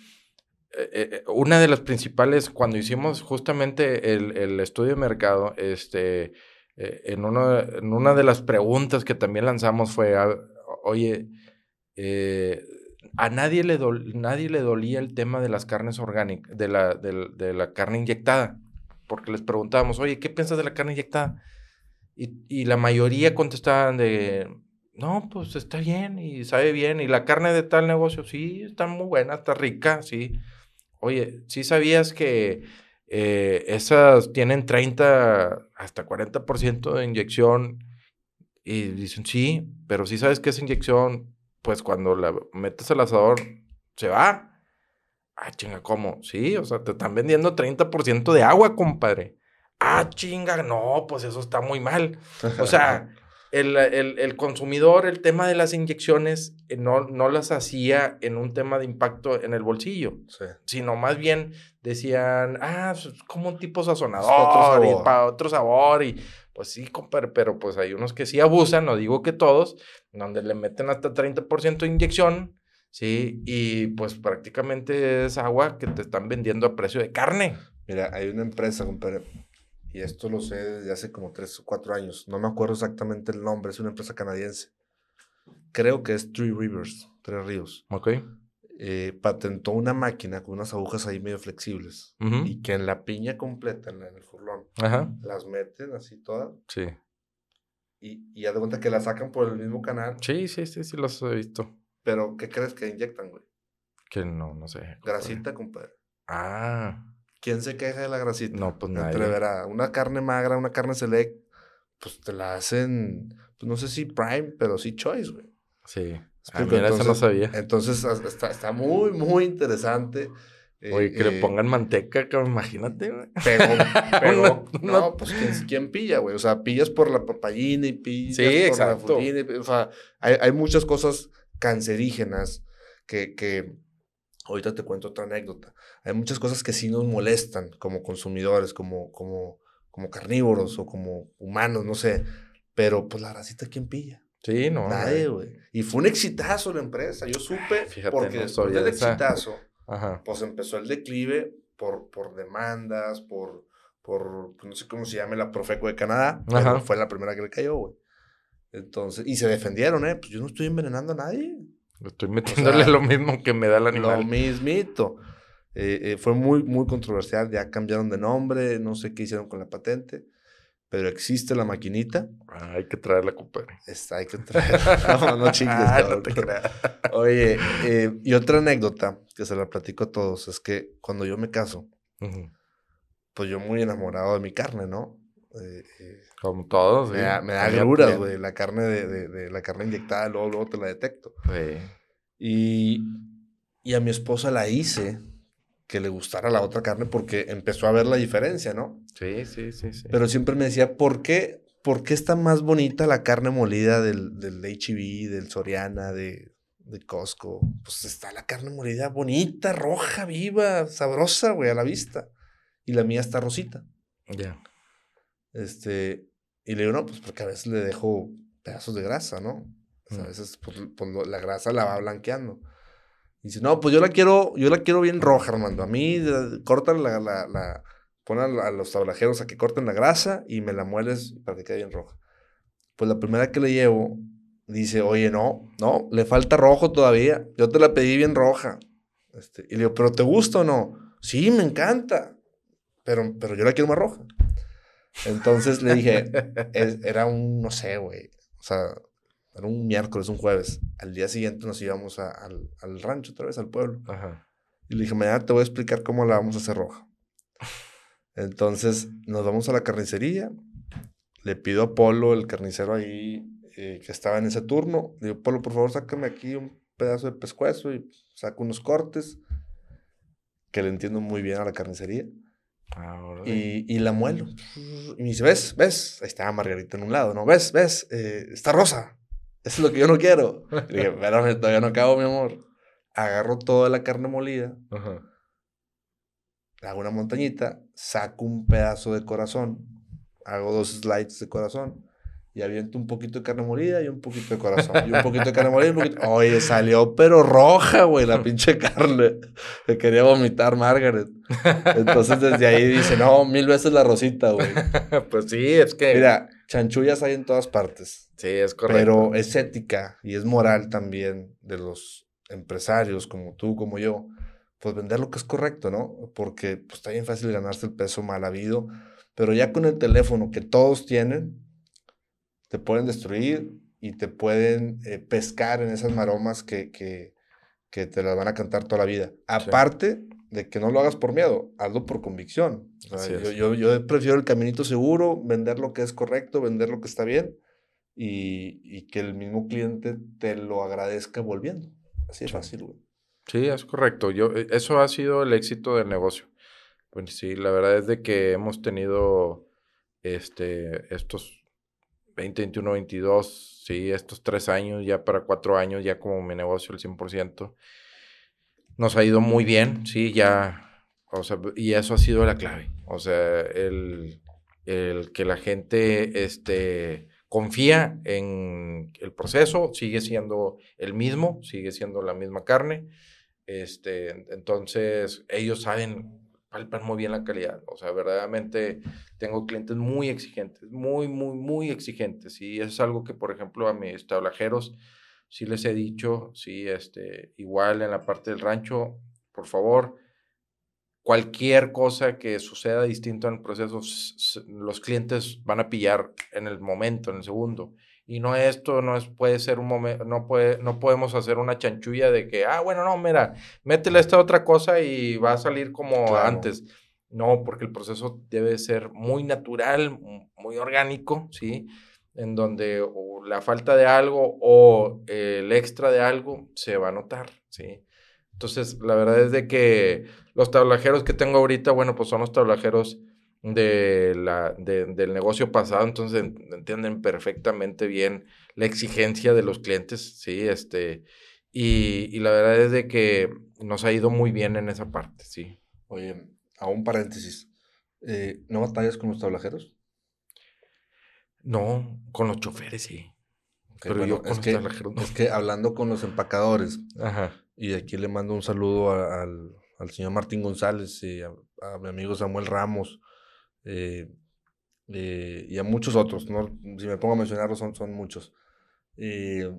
eh, una de las principales, cuando hicimos justamente el, el estudio de mercado, este, eh, en, en, una de las preguntas que también lanzamos fue, oye, eh, a nadie le, nadie le dolía el tema de las carnes orgánicas, de la, de, la carne inyectada, porque les preguntábamos, oye, ¿qué piensas de la carne inyectada? Y, y, la mayoría contestaban de, no, pues está bien y sabe bien, y la carne de tal negocio, sí, está muy buena, está rica, sí. Oye, ¿sí sabías que eh, esas tienen 30 hasta 40% de inyección y dicen, sí, pero si sabes que esa inyección, pues cuando la metes al asador, se va. Ah, chinga, ¿cómo? Sí, o sea, te están vendiendo 30% de agua, compadre. Ah, chinga, no, pues eso está muy mal. O sea, el, el, el, consumidor, el tema de las inyecciones, eh, no, no las hacía en un tema de impacto en el bolsillo, Sí. sino más bien decían, ah, pues, como un tipo sazonador, otro sabor. y para otro sabor, y pues sí, compadre, pero pues hay unos que sí abusan, no digo que todos, donde le meten hasta 30% de inyección, sí, y pues prácticamente es agua que te están vendiendo a precio de carne. Mira, hay una empresa, compadre, y esto lo sé desde hace como tres o cuatro años. No me acuerdo exactamente el nombre, es una empresa canadiense. Creo que es Three Rivers, Tres Ríos. Ok. Eh, patentó una máquina con unas agujas ahí medio flexibles y que en la piña completa, en, la- en el furlón, Ajá. las meten así todas Sí. y, y haz de cuenta que las sacan por el mismo canal. Sí, sí, sí, sí, los he visto. Pero, ¿qué crees que inyectan, güey? Que no, no sé. compadre. Grasita, compadre. Ah, ¿Quién se queja de la grasita? no, pues nadie. verá, una carne magra, una carne select, pues te la hacen, pues no sé si prime, pero sí choice, güey. Sí. Ah, eso no entonces- sabía. Entonces as- está, está muy, muy interesante. Eh, Oye, que le eh, pongan manteca, cabrón, imagínate, güey. Pegó, *laughs* pegó. Una- no, pues ¿quién, quién pilla, güey? O sea, pillas por la papayina y pillas Sí, por exacto. la fulina y- o sea, hay, hay muchas cosas cancerígenas que, que... Ahorita te cuento otra anécdota. Hay muchas cosas que sí nos molestan como consumidores, como, como, como carnívoros o como humanos, no sé. Pero pues la grasita, ¿quién pilla? Sí, no. Nadie, güey. Y fue un exitazo la empresa. Yo supe, Fíjate, porque no después del de esa. exitazo, Ajá. pues empezó el declive por, por demandas, por, por, pues, no sé cómo se llame, la Profeco de Canadá, Ajá. fue la primera que le cayó, güey. Entonces, y se defendieron, ¿eh? Pues yo no estoy envenenando a nadie. Estoy metiéndole sea, lo mismo que me da el Lo animal. mismito. Eh, eh, fue muy, muy controversial, ya cambiaron de nombre, no sé qué hicieron con la patente, pero existe la maquinita, Ah, hay que traerla, compadre. está, hay que traer. *laughs* no, no chingues, Ah, no te creas. Oye, eh, y otra anécdota que se la platico a todos es que cuando yo me caso, pues yo muy enamorado de mi carne, ¿no? Eh, eh, Como todos, me da, me da agruras, güey, la carne de, de- de la carne inyectada, luego, luego te la detecto. Sí. Y, y a mi esposa la hice que le gustara la otra carne porque empezó a ver la diferencia, ¿no? Sí, sí, sí, sí. Pero siempre me decía, ¿por qué, por qué está más bonita la carne molida del, del H-E-B, del Soriana, de, de Costco? Pues está la carne molida bonita, roja, viva, sabrosa, güey, a la vista. Y la mía está rosita. Ya. Este, y le digo, no, pues porque a veces le dejo pedazos de grasa, ¿no? O sea, a Mm. veces pues, pues, la grasa la va blanqueando. Y dice, no, pues yo la quiero, yo la quiero bien roja, Armando. A mí, cortan la, la, la pon a, a los tablajeros a que corten la grasa y me la mueles para que quede bien roja. Pues la primera que le llevo, dice, oye, no, no, le falta rojo todavía. Yo te la pedí bien roja. Este, y le digo, ¿pero te gusta o no? Sí, me encanta. Pero, pero yo la quiero más roja. Entonces le dije, *laughs* es- era un, no sé, güey. O sea, era un miércoles, un jueves. Al día siguiente nos íbamos a- al, al rancho otra vez, al pueblo. Ajá. Y le dije, mañana te voy a explicar cómo la vamos a hacer roja. Entonces nos vamos a la carnicería. Le pido a Polo, el carnicero ahí eh, que estaba en ese turno. Le digo, Polo, por favor, sácame aquí un pedazo de pescuezo y saco unos cortes. Que le entiendo muy bien a la carnicería. Ahora. Y, y la muelo. Y me dice, ¿ves? ¿Ves? Ahí estaba Margarita en un lado, ¿no? ¿Ves? ¿Ves? Eh, está rosa. Eso es lo que yo no quiero. Le dije, espérame, todavía no acabo, mi amor. Agarro toda la carne molida, Ajá. hago una montañita, saco un pedazo de corazón, hago dos slides de corazón y aviento un poquito de carne molida y un poquito de corazón. Y un poquito de carne molida y un poquito... Oye, salió pero roja, güey, la pinche carne. Me quería vomitar Margaret. Entonces desde ahí dice, no, mil veces la rosita, güey. *laughs* pues sí, es que. Mira, chanchullas hay en todas partes, Sí, es correcto. pero es ética y es moral también de los empresarios como tú, como yo, pues vender lo que es correcto, ¿no? Porque pues está bien fácil ganarse el peso mal habido, pero ya con el teléfono que todos tienen, te pueden destruir y te pueden eh, pescar en esas maromas que, que, que te las van a cantar toda la vida. Aparte de que no lo hagas por miedo, hazlo por convicción. O sea, Así yo, yo, yo prefiero el caminito seguro, vender lo que es correcto, vender lo que está bien y, y que el mismo cliente te lo agradezca volviendo. Así es fácil, güey. Sí, es correcto. Yo, eh, eso ha sido el éxito del negocio. Pues sí, la verdad es de que hemos tenido este, estos 2021, 22, sí, estos tres años, ya para cuatro años, ya como mi negocio al 100%. Nos ha ido muy bien, sí, ya, o sea, y eso ha sido la clave. O sea, el, el que la gente, este, confía en el proceso, sigue siendo el mismo, sigue siendo la misma carne. Este, entonces, ellos saben, palpan muy bien la calidad. O sea, verdaderamente tengo clientes muy exigentes, muy, muy, muy exigentes. Y es algo que, por ejemplo, a mis tablajeros sí les he dicho, sí, este, igual en la parte del rancho, por favor, cualquier cosa que suceda distinto en el proceso, los clientes van a pillar en el momento, en el segundo. Y no esto, no es, puede ser un momento, no, puede, no podemos hacer una chanchulla de que, ah, bueno, no, mira, métele esta otra cosa y va a salir como antes. No, porque el proceso debe ser muy natural, muy orgánico, ¿sí? En donde la falta de algo o el extra de algo se va a notar, ¿sí? Entonces, la verdad es de que los tablajeros que tengo ahorita, bueno, pues son los tablajeros de la, del negocio pasado, entonces entienden perfectamente bien la exigencia de los clientes, sí, este, y, la verdad es de que nos ha ido muy bien en esa parte, sí. Oye, a un paréntesis, eh, ¿no batallas con los tablajeros? No, con los choferes sí. Pero yo con es, que, es que hablando con los empacadores, Ajá. Y aquí le mando un saludo al, señor Martín González y a, mi amigo Samuel Ramos eh, eh, y a muchos otros. ¿no? Si me pongo a mencionarlos, son, son muchos. Eh,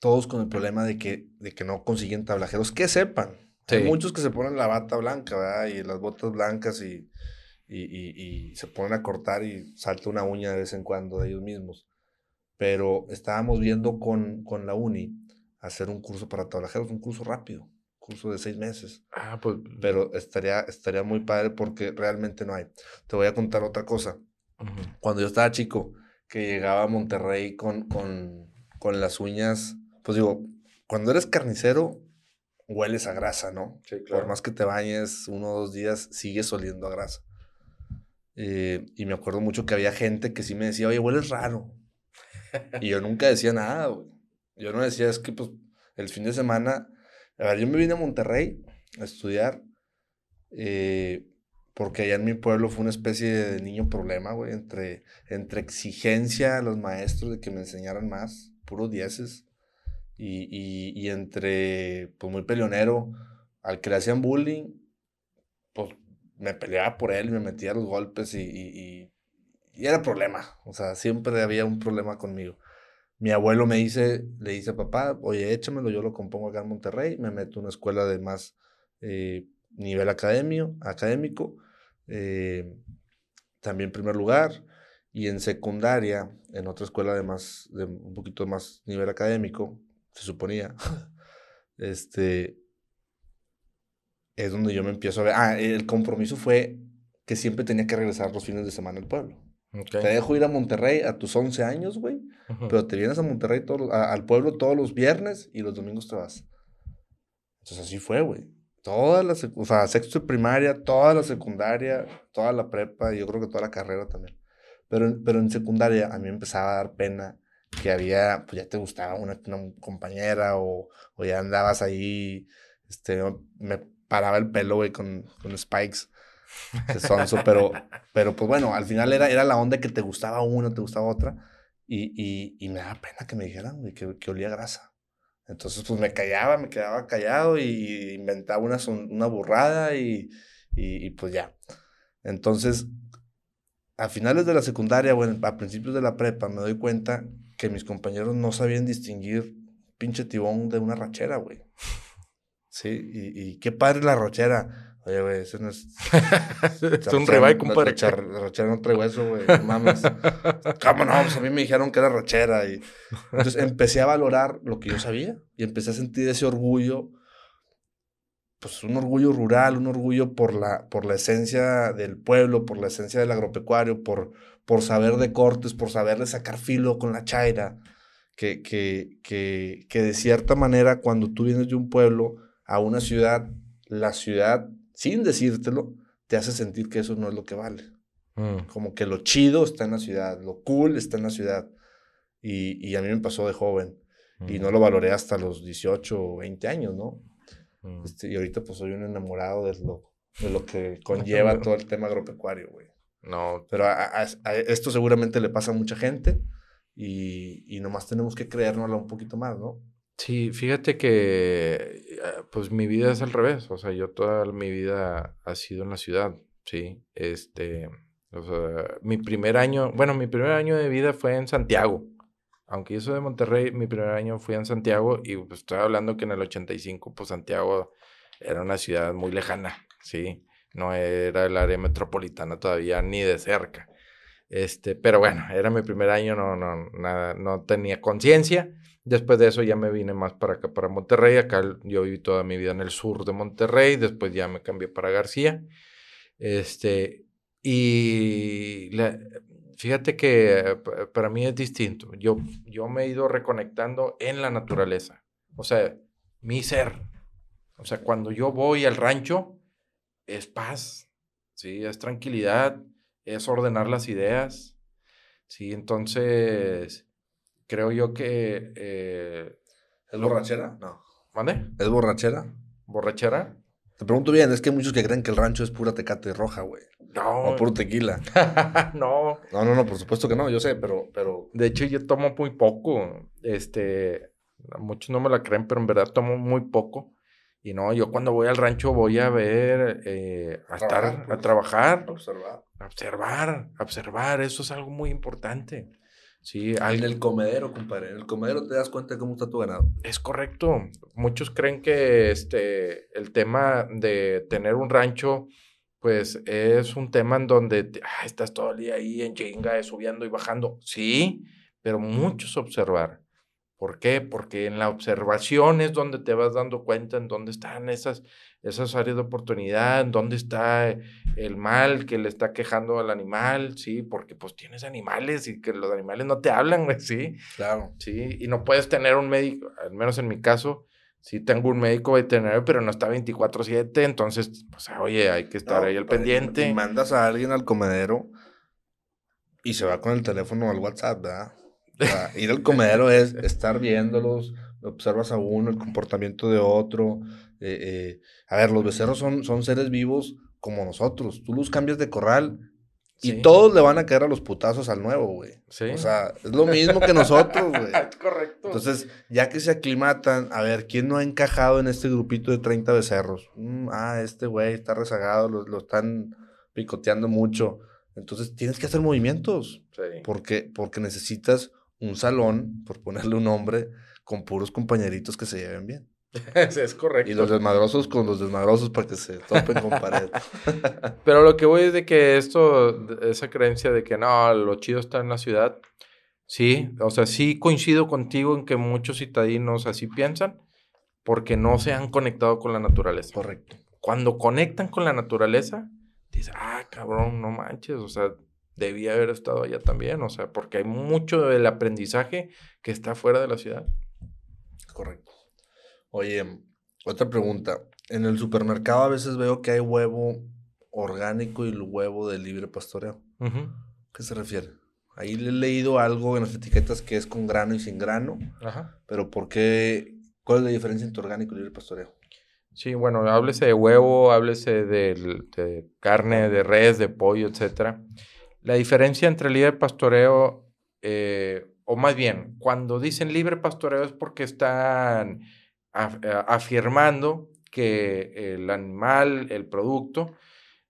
todos con el problema de que, de que no consiguen tablajeros que sepan. Hay muchos que se ponen la bata blanca y las botas blancas y, y, se ponen a cortar y salta una uña de vez en cuando de ellos mismos. Pero estábamos viendo con, con la uni hacer un curso para tablajeros, un curso rápido, curso de seis meses. Ah, pues. Pero estaría, estaría muy padre porque realmente no hay. Te voy a contar otra cosa. Cuando yo estaba chico, que llegaba a Monterrey con, con, con las uñas, pues digo, cuando eres carnicero, hueles a grasa, ¿no? Sí, claro. Por más que te bañes uno o dos días, sigues oliendo a grasa. Eh, y me acuerdo mucho que había gente que sí me decía, oye, hueles raro. y yo nunca decía nada, güey. Yo no decía, es que pues el fin de semana, a ver, yo me vine a Monterrey a estudiar, eh, porque allá en mi pueblo fue una especie de niño problema, güey, entre, entre exigencia a los maestros de que me enseñaran más, puros dieces, y, y, y entre, pues muy peleonero, al que le hacían bullying, me peleaba por él, me metía los golpes y, y, era problema, o sea, siempre había un problema conmigo. Mi abuelo me dice, le dice a papá, oye, échamelo, yo lo compongo acá en Monterrey, me meto en una escuela de más eh, nivel académico, académico eh, también primer lugar, y en secundaria, en otra escuela de más, de un poquito más nivel académico, se suponía, *laughs* este, es donde yo me empiezo a ver, ah, el compromiso fue que siempre tenía que regresar los fines de semana al pueblo. Te dejo ir a Monterrey a tus 11 años, güey. Pero te vienes a Monterrey, al pueblo todos los viernes y los domingos te vas. Entonces así fue, güey. Toda la, o sea, sexto de primaria, toda la secundaria, toda la prepa, y yo creo que toda la carrera también. Pero, pero en secundaria a mí me empezaba a dar pena que había, pues ya te gustaba una, una compañera o, o, ya andabas ahí, este, me paraba el pelo, güey, con, con spikes sonso, pero, pero pues bueno, al final era, era la onda que te gustaba una, te gustaba otra, y, y, y me daba pena que me dijeran, que, que olía grasa. Entonces, pues me callaba, me quedaba callado y inventaba una, una burrada y, y, pues ya. Entonces, a finales de la secundaria, bueno, a principios de la prepa, me doy cuenta que mis compañeros no sabían distinguir pinche tibón de una rachera, güey. Sí, y, y qué padre la rachera Oye, güey, eso no es. *laughs* es un ribeye, compadre. La rachera no trae hueso, güey. mames. ¿Cómo no? Pues a mí me dijeron que era rachera. Y... Entonces empecé a valorar lo que yo sabía y empecé a sentir ese orgullo. Pues un orgullo rural, un orgullo por la, por la esencia del pueblo, por la esencia del agropecuario, por, por saber de cortes, por saberle sacar filo con la chaira. Que, que, que, que de cierta manera, cuando tú vienes de un pueblo a una ciudad, la ciudad sin decírtelo, te hace sentir que eso no es lo que vale. Mm. Como que lo chido está en la ciudad, lo cool está en la ciudad. Y, y a mí me pasó de joven. Y Mm. no lo valoré hasta los 18 o 20 años, ¿no? Mm. Este, y ahorita pues soy un enamorado de lo, de lo que *laughs* conlleva todo el tema agropecuario, güey. No, Pero a, a- a esto seguramente le pasa a mucha gente y, y nomás tenemos que creérnosla un poquito más, ¿no? Sí, fíjate que eh, pues mi vida es al revés, o sea, yo toda mi vida ha sido en la ciudad, sí, este, mi primer año, bueno, mi primer año de vida fue en Santiago, aunque yo soy de Monterrey, mi primer año fui en Santiago y pues estoy hablando que en el 85, pues Santiago era una ciudad muy lejana, sí, no era el área metropolitana todavía ni de cerca. Este, pero bueno, era mi primer año, no, no, nada, no tenía conciencia. Después de eso ya me vine más para acá, para Monterrey. Acá yo viví toda mi vida en el sur de Monterrey. Después ya me cambié para García. Este, y la- fíjate que pa- para mí es distinto. Yo, yo me he ido reconectando en la naturaleza. O sea, mi ser. O sea, cuando yo voy al rancho, es paz, ¿sí? Es tranquilidad, es ordenar las ideas, ¿sí? Entonces, creo yo que... eh, ¿Es Lo- borrachera? No. ¿Mande? ¿Es borrachera? ¿Borrachera? Te pregunto bien, es que hay muchos que creen que el rancho es pura tecate roja, güey. No. O puro tequila. *laughs* no. No, no, no, por supuesto que no, yo sé, pero, pero De hecho, yo tomo muy poco. Este, muchos no me la creen, pero en verdad tomo muy poco. Y no, yo cuando voy al rancho voy a ver, eh, a estar, Trabajar, a pues. trabajar, observar. a observar, a observar. Eso es algo muy importante. Sí, En el comedero, compadre. En el comedero te das cuenta de cómo está tu ganado. Es correcto. Muchos creen que este, el tema de tener un rancho, pues es un tema en donde te- ah, estás todo el día ahí en chinga, subiendo y bajando. Sí, pero muchos observar. ¿Por qué? Porque en la observación es donde te vas dando cuenta en dónde están esas, esas áreas de oportunidad, en dónde está el mal que le está quejando al animal, sí, porque pues tienes animales y que los animales no te hablan, güey, sí. Claro. Sí, y no puedes tener un médico, al menos en mi caso, sí tengo un médico veterinario, pero no está 24/7, entonces, pues, oye, hay que estar No, ahí al compadre, pendiente. y mandas a alguien al comedero y se va con el teléfono al WhatsApp, ¿verdad? O sea, ir al comedero es estar viéndolos, observas a uno, el comportamiento de otro. eh, eh, A ver, los becerros son, son seres vivos como nosotros. Tú los cambias de corral y Sí, todos le van a caer a los putazos al nuevo, güey. Sí. O sea, es lo mismo que nosotros, güey. *laughs* es correcto. Entonces, ya que se aclimatan, a ver, ¿quién no ha encajado en este grupito de 30 becerros? Mm, ah, este güey está rezagado, lo, lo están picoteando mucho. Entonces, tienes que hacer movimientos, Sí. porque, porque necesitas un salón, por ponerle un nombre, con puros compañeritos que se lleven bien. *laughs* es, correcto. Y los desmadrosos con los desmadrosos para que se topen con pared. *laughs* Pero lo que voy es de que esto, esa creencia de que no, lo chido está en la ciudad, sí, o sea, sí coincido contigo en que muchos citadinos así piensan, porque no se han conectado con la naturaleza. Correcto. cuando conectan con la naturaleza, dices, ah, cabrón, no manches, o sea, debía haber estado allá también, o sea, porque hay mucho del aprendizaje que está fuera de la ciudad. Correcto. Oye, otra pregunta. En el supermercado a veces veo que hay huevo orgánico y el huevo de libre pastoreo. Ujú. ¿Qué se refiere? Ahí le he leído algo en las etiquetas que es con grano y sin grano, Ajá. pero ¿por qué? ¿Cuál es la diferencia entre orgánico y libre pastoreo? Sí, bueno, háblese de huevo, háblese del- de, carne, de res, de pollo, etcétera. La diferencia entre libre pastoreo, eh, o más bien, cuando dicen libre pastoreo es porque están eh, afirmando que el animal, el producto,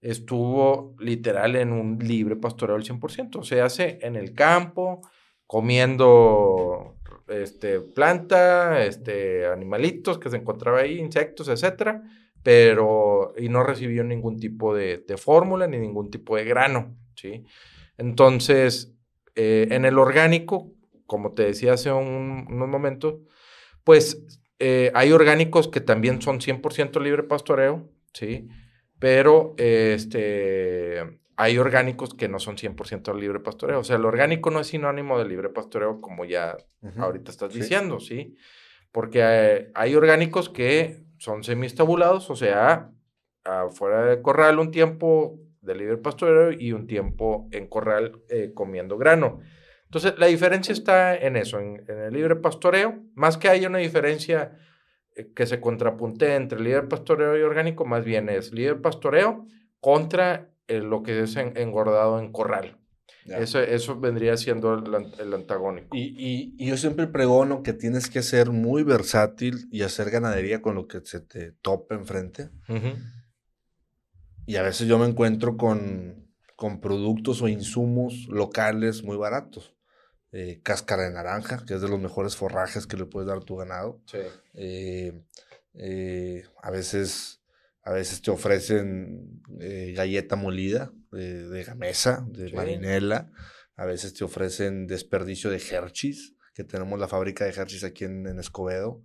estuvo literal en un libre pastoreo al 100%. Se hace en el campo, comiendo este, planta, este, animalitos que se encontraba ahí, insectos, etcétera, pero y no recibió ningún tipo de, de fórmula ni ningún tipo de grano, ¿sí? Entonces, eh, en el orgánico, como te decía hace un- unos momentos, pues eh, hay orgánicos que también son 100% libre pastoreo, ¿sí? Pero este, hay orgánicos que no son 100% libre pastoreo. O sea, el orgánico no es sinónimo de libre pastoreo, como ya ahorita estás Sí. diciendo, ¿sí? Porque eh, hay orgánicos que son semistabulados, o sea, afuera de corral un tiempo de libre pastoreo y un tiempo en corral eh, comiendo grano. Entonces, la diferencia está en eso, en, el libre pastoreo, más que haya una diferencia eh, que se contrapunte entre libre pastoreo y orgánico, más bien es libre pastoreo contra eh, lo que es engordado en corral. Eso, eso vendría siendo el, antagónico. Y, y, yo siempre pregono que tienes que ser muy versátil y hacer ganadería con lo que se te tope enfrente. Y a veces yo me encuentro con, con productos o insumos locales muy baratos. Eh, cáscara de naranja, que es de los mejores forrajes que le puedes dar a tu ganado. Sí. Eh, eh, a veces a veces te ofrecen galleta molida de, gamesa, de marinela. A veces te ofrecen desperdicio de Hershey's, que tenemos la fábrica de Hershey's aquí en, en Escobedo.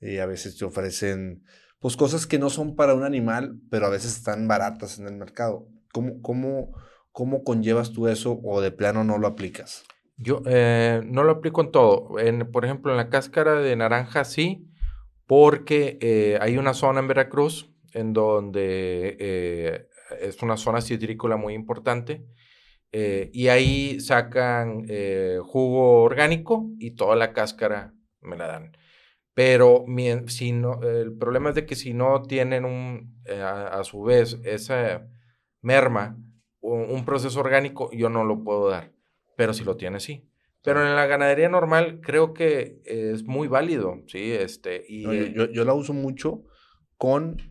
a veces te ofrecen pues cosas que no son para un animal, pero a veces están baratas en el mercado. ¿Cómo, cómo, cómo conllevas tú eso o de plano no lo aplicas? Yo eh, no lo aplico en todo. En, por ejemplo, en la cáscara de naranja sí, porque eh, hay una zona en Veracruz en donde eh, es una zona citrícola muy importante. y ahí sacan jugo orgánico y toda la cáscara me la dan. Pero si no, el problema es de que si no tienen un, eh, a, su vez esa merma, un, un, proceso orgánico, yo no lo puedo dar. Pero si lo tiene, sí. Pero en la ganadería normal creo que es muy válido, ¿sí? Este, y, yo, yo, la uso mucho con,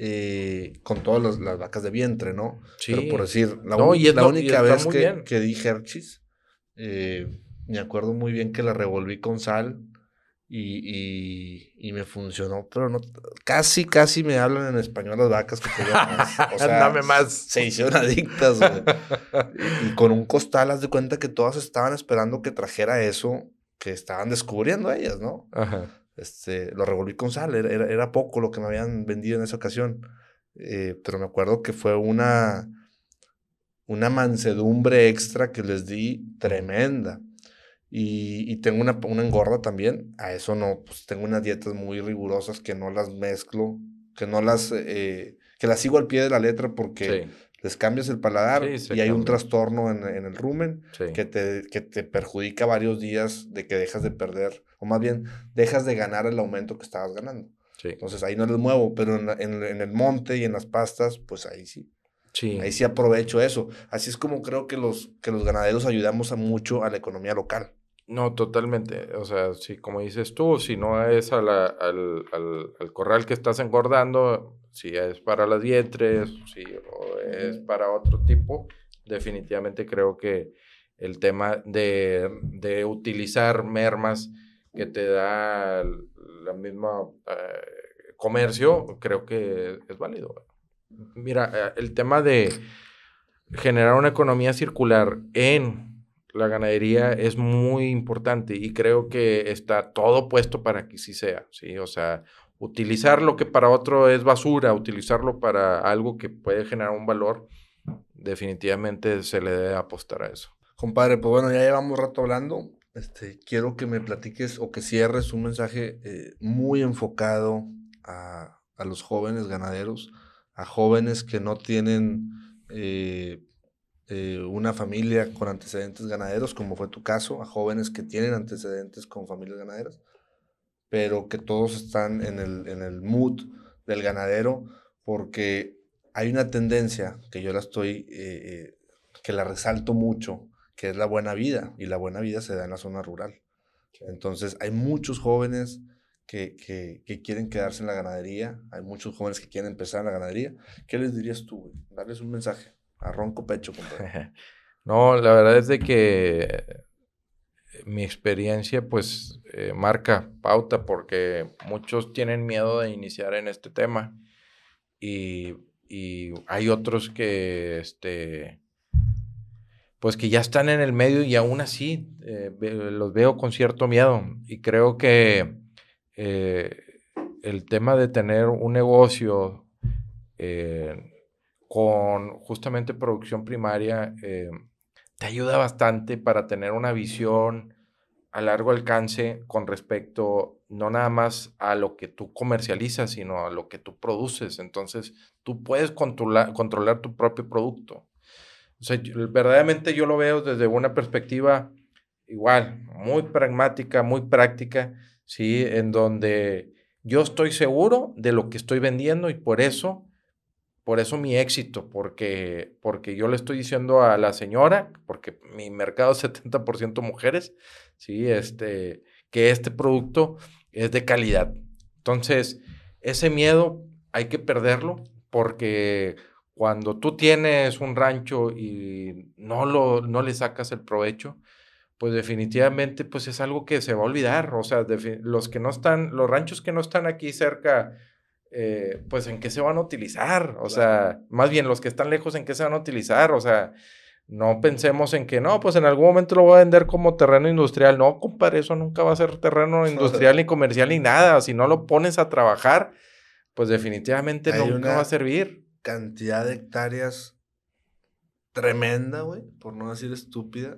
eh, con todas las, vacas de vientre, ¿no? Sí. Pero por decir, la, la única vez que, que, di Hershey's, eh, me acuerdo muy bien que la revolví con sal y, y, me funcionó, pero no, casi, casi me hablan en español las vacas que *laughs* más. O sea, Dame más. Se hicieron adictas, y, con un costal, haz de cuenta que todas estaban esperando que trajera eso que estaban descubriendo ellas, ¿no? Ajá. Este, lo revolví con sal, era, era, poco lo que me habían vendido en esa ocasión. Eh, pero me acuerdo que fue una, una mansedumbre extra que les di tremenda y, tengo una, una, engorda también. A eso no, pues tengo unas dietas muy rigurosas que no las mezclo, que no las, eh, que las sigo al pie de la letra porque les cambias el paladar y hay un trastorno en, en el rumen que, te, que te perjudica varios días de que dejas de perder, o más bien dejas de ganar el aumento que estabas ganando. Entonces ahí no les muevo, pero en, en, en, el monte y en las pastas, pues ahí sí. Sí. Ahí sí aprovecho eso. Así es como creo que los, que los ganaderos ayudamos a mucho a la economía local. No, totalmente. O sea, si como dices tú, si no es al, al, corral que estás engordando, si es para las vientres, si o es para otro tipo, definitivamente creo que el tema de, utilizar mermas que te da la misma eh, comercio, creo que es válido. Mira, eh, el tema de generar una economía circular en la ganadería es muy importante y creo que está todo puesto para que sí sea, ¿sí? O sea, utilizar lo que para otro es basura, utilizarlo para algo que puede generar un valor, definitivamente se le debe apostar a eso. Compadre, pues bueno, ya llevamos rato hablando. Este, quiero que me platiques o que cierres un mensaje eh, muy enfocado a, a, los jóvenes ganaderos, a jóvenes que no tienen eh, eh, una familia con antecedentes ganaderos, como fue tu caso, a jóvenes que tienen antecedentes con familias ganaderas, pero que todos están en el, en el mood del ganadero, porque hay una tendencia que yo la estoy, eh, eh, que la resalto mucho, que es la buena vida, y la buena vida se da en la zona rural. Entonces, hay muchos jóvenes que, que, que, quieren quedarse en la ganadería, hay muchos jóvenes que quieren empezar en la ganadería. ¿Qué les dirías tú? Darles un mensaje a ronco pecho. *laughs* no, la verdad es de que mi experiencia pues eh, marca pauta porque muchos tienen miedo de iniciar en este tema y, hay otros que este pues que ya están en el medio y aún así eh, los veo con cierto miedo. Y creo que eh, el tema de tener un negocio con justamente producción primaria te ayuda bastante para tener una visión a largo alcance con respecto no nada más a lo que tú comercializas, sino a lo que tú produces. Entonces, tú puedes controlar, controlar tu propio producto. O sea, verdaderamente yo lo veo desde una perspectiva igual, muy pragmática, muy práctica, ¿sí? En donde yo estoy seguro de lo que estoy vendiendo y por eso, por eso mi éxito, porque, porque yo le estoy diciendo a la señora, porque mi mercado es 70% mujeres, ¿sí? Este, que este producto es de calidad. Entonces, ese miedo hay que perderlo porque cuando tú tienes un rancho y no, lo, no le sacas el provecho, pues definitivamente pues es algo que se va a olvidar. O sea, los que no están, los ranchos que no están aquí cerca, eh, pues en qué se van a utilizar. O sea, más bien los que están lejos, en qué se van a utilizar. O sea, no pensemos en que no, pues en algún momento lo voy a vender como terreno industrial. No, compadre, eso nunca va a ser terreno industrial ni comercial ni nada. Si no lo pones a trabajar, pues definitivamente nunca va a servir. Cantidad de hectáreas tremenda, güey, por no decir estúpida,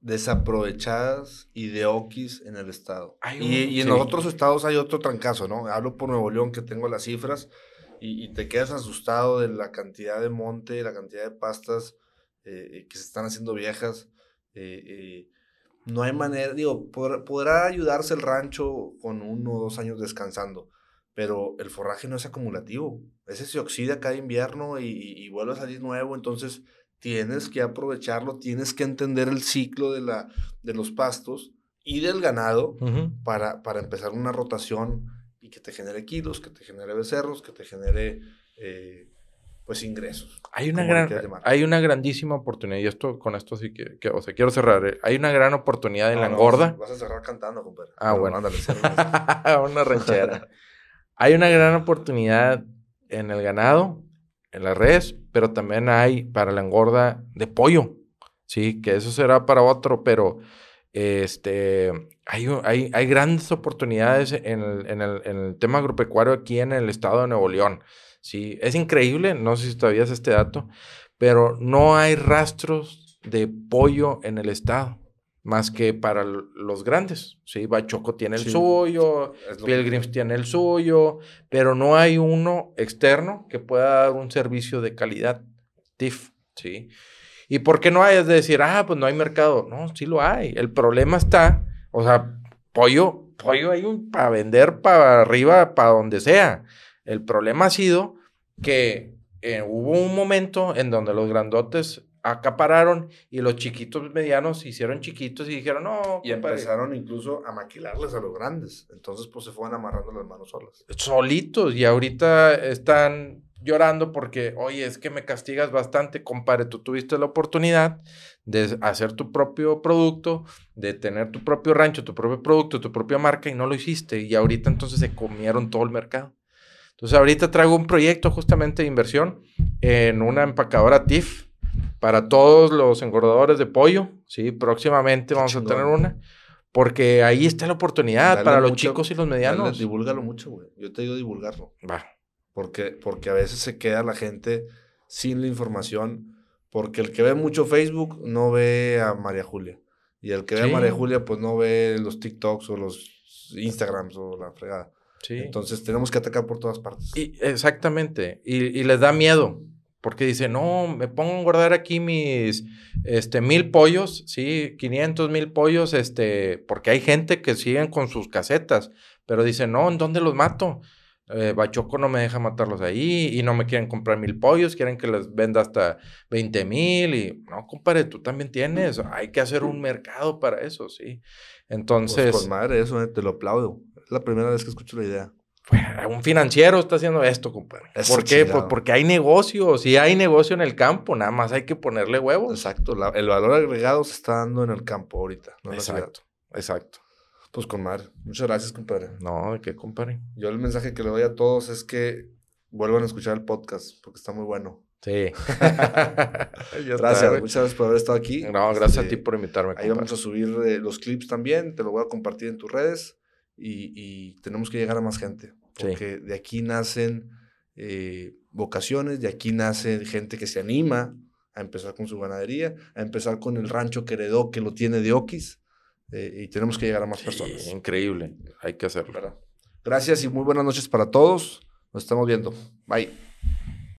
desaprovechadas y de oquis en el estado. y, en los otros estados hay otro trancazo, ¿no? Hablo por Nuevo León que tengo las cifras y, y te quedas asustado de la cantidad de monte, la cantidad de pastas eh, que se están haciendo viejas. Eh, eh, no hay manera, digo, podrá ayudarse el rancho con uno o dos años descansando, pero el forraje no es acumulativo. Ese se oxida cada invierno y, vuelve a salir nuevo, entonces tienes que aprovecharlo, tienes que entender el ciclo de, la, de los pastos y del ganado para, para empezar una rotación y que te genere kilos, que te genere becerros, que te genere pues ingresos. Hay una, gran, hay una grandísima oportunidad, y esto con esto sí que, o sea, quiero cerrar. ¿eh? Hay una gran oportunidad en la engorda. Vas a cerrar cantando, compadre. Ah, bueno. Ándale, *laughs* una ranchera. hay una gran oportunidad en el ganado, en las redes, pero también hay para la engorda de pollo. Sí, que eso será para otro, pero este, hay, hay, hay grandes oportunidades en el, en, el, en el tema agropecuario aquí en el estado de Nuevo León. Sí, es increíble, no sé si todavía es este dato, pero no hay rastros de pollo en el estado, más que para los grandes. Sí, Bachoco tiene el suyo, Pilgrims tiene el suyo, pero no hay uno externo que pueda dar un servicio de calidad. TIF, sí. ¿Y por qué no hay? Es decir, ah, pues no hay mercado. No, sí lo hay. El problema está, o sea, pollo, pollo hay un para vender para arriba, para donde sea. El problema ha sido que eh, hubo un momento en donde los grandotes acapararon y los chiquitos medianos se hicieron chiquitos y dijeron, no. Y empezaron incluso a maquilarles a los grandes. Entonces, pues se fueron amarrando las manos solas. Solitos. Y ahorita están llorando porque, oye, es que me castigas bastante, compadre. Tú tuviste la oportunidad de hacer tu propio producto, de tener tu propio rancho, tu propio producto, tu propia marca y no lo hiciste. Y ahorita entonces se comieron todo el mercado. Entonces ahorita traigo un proyecto justamente de inversión en una empacadora TIF para todos los engordadores de pollo, ¿sí? Próximamente vamos a tener una. Porque ahí está la oportunidad para los chicos y los medianos. Dale, divúlgalo mucho, güey. Yo te digo divulgarlo. Va. Porque, porque a veces se queda la gente sin la información. Porque el que ve mucho Facebook no ve a María Julia. Y el que ve a María Julia, pues no ve los TikToks o los Instagrams o la fregada. Entonces tenemos que atacar por todas partes. Y, exactamente. Y, les da miedo. Porque dice, no, me pongo a guardar aquí mis este, mil pollos, sí, 500 mil pollos, este, porque hay gente que siguen con sus casetas, pero dice, no, ¿en dónde los mato? Eh, Bachoco no me deja matarlos ahí y no me quieren comprar mil pollos, quieren que les venda hasta 20 mil y no, compadre, tú también tienes, hay que hacer un mercado para eso, sí. Entonces... Pues madre, eso eh, te lo aplaudo la primera vez que escucho la idea. Un financiero está haciendo esto, compadre. ¿Por qué? Pues porque hay negocio. Si hay negocio en el campo, nada más hay que ponerle huevos. Exacto. el valor agregado se está dando en el campo ahorita. exacto. Exacto. Pues con Muchas gracias, compadre. No, ¿de qué, compadre? Yo el mensaje que le doy a todos es que vuelvan a escuchar el podcast porque está muy bueno. Sí. *laughs* *laughs* gracias, muchas gracias por haber estado aquí. No, gracias a este, ti por invitarme. Ahí vamos a subir eh, los clips también. Te lo voy a compartir en tus redes y, tenemos que llegar a más gente, porque de aquí nacen eh, vocaciones, de aquí nace gente que se anima a empezar con su ganadería, a empezar con el rancho que heredó, que lo tiene de Oquis. eh, y tenemos que llegar a más personas. Increíble, hay que hacerlo. Gracias y muy buenas noches para todos. Nos estamos viendo. Bye.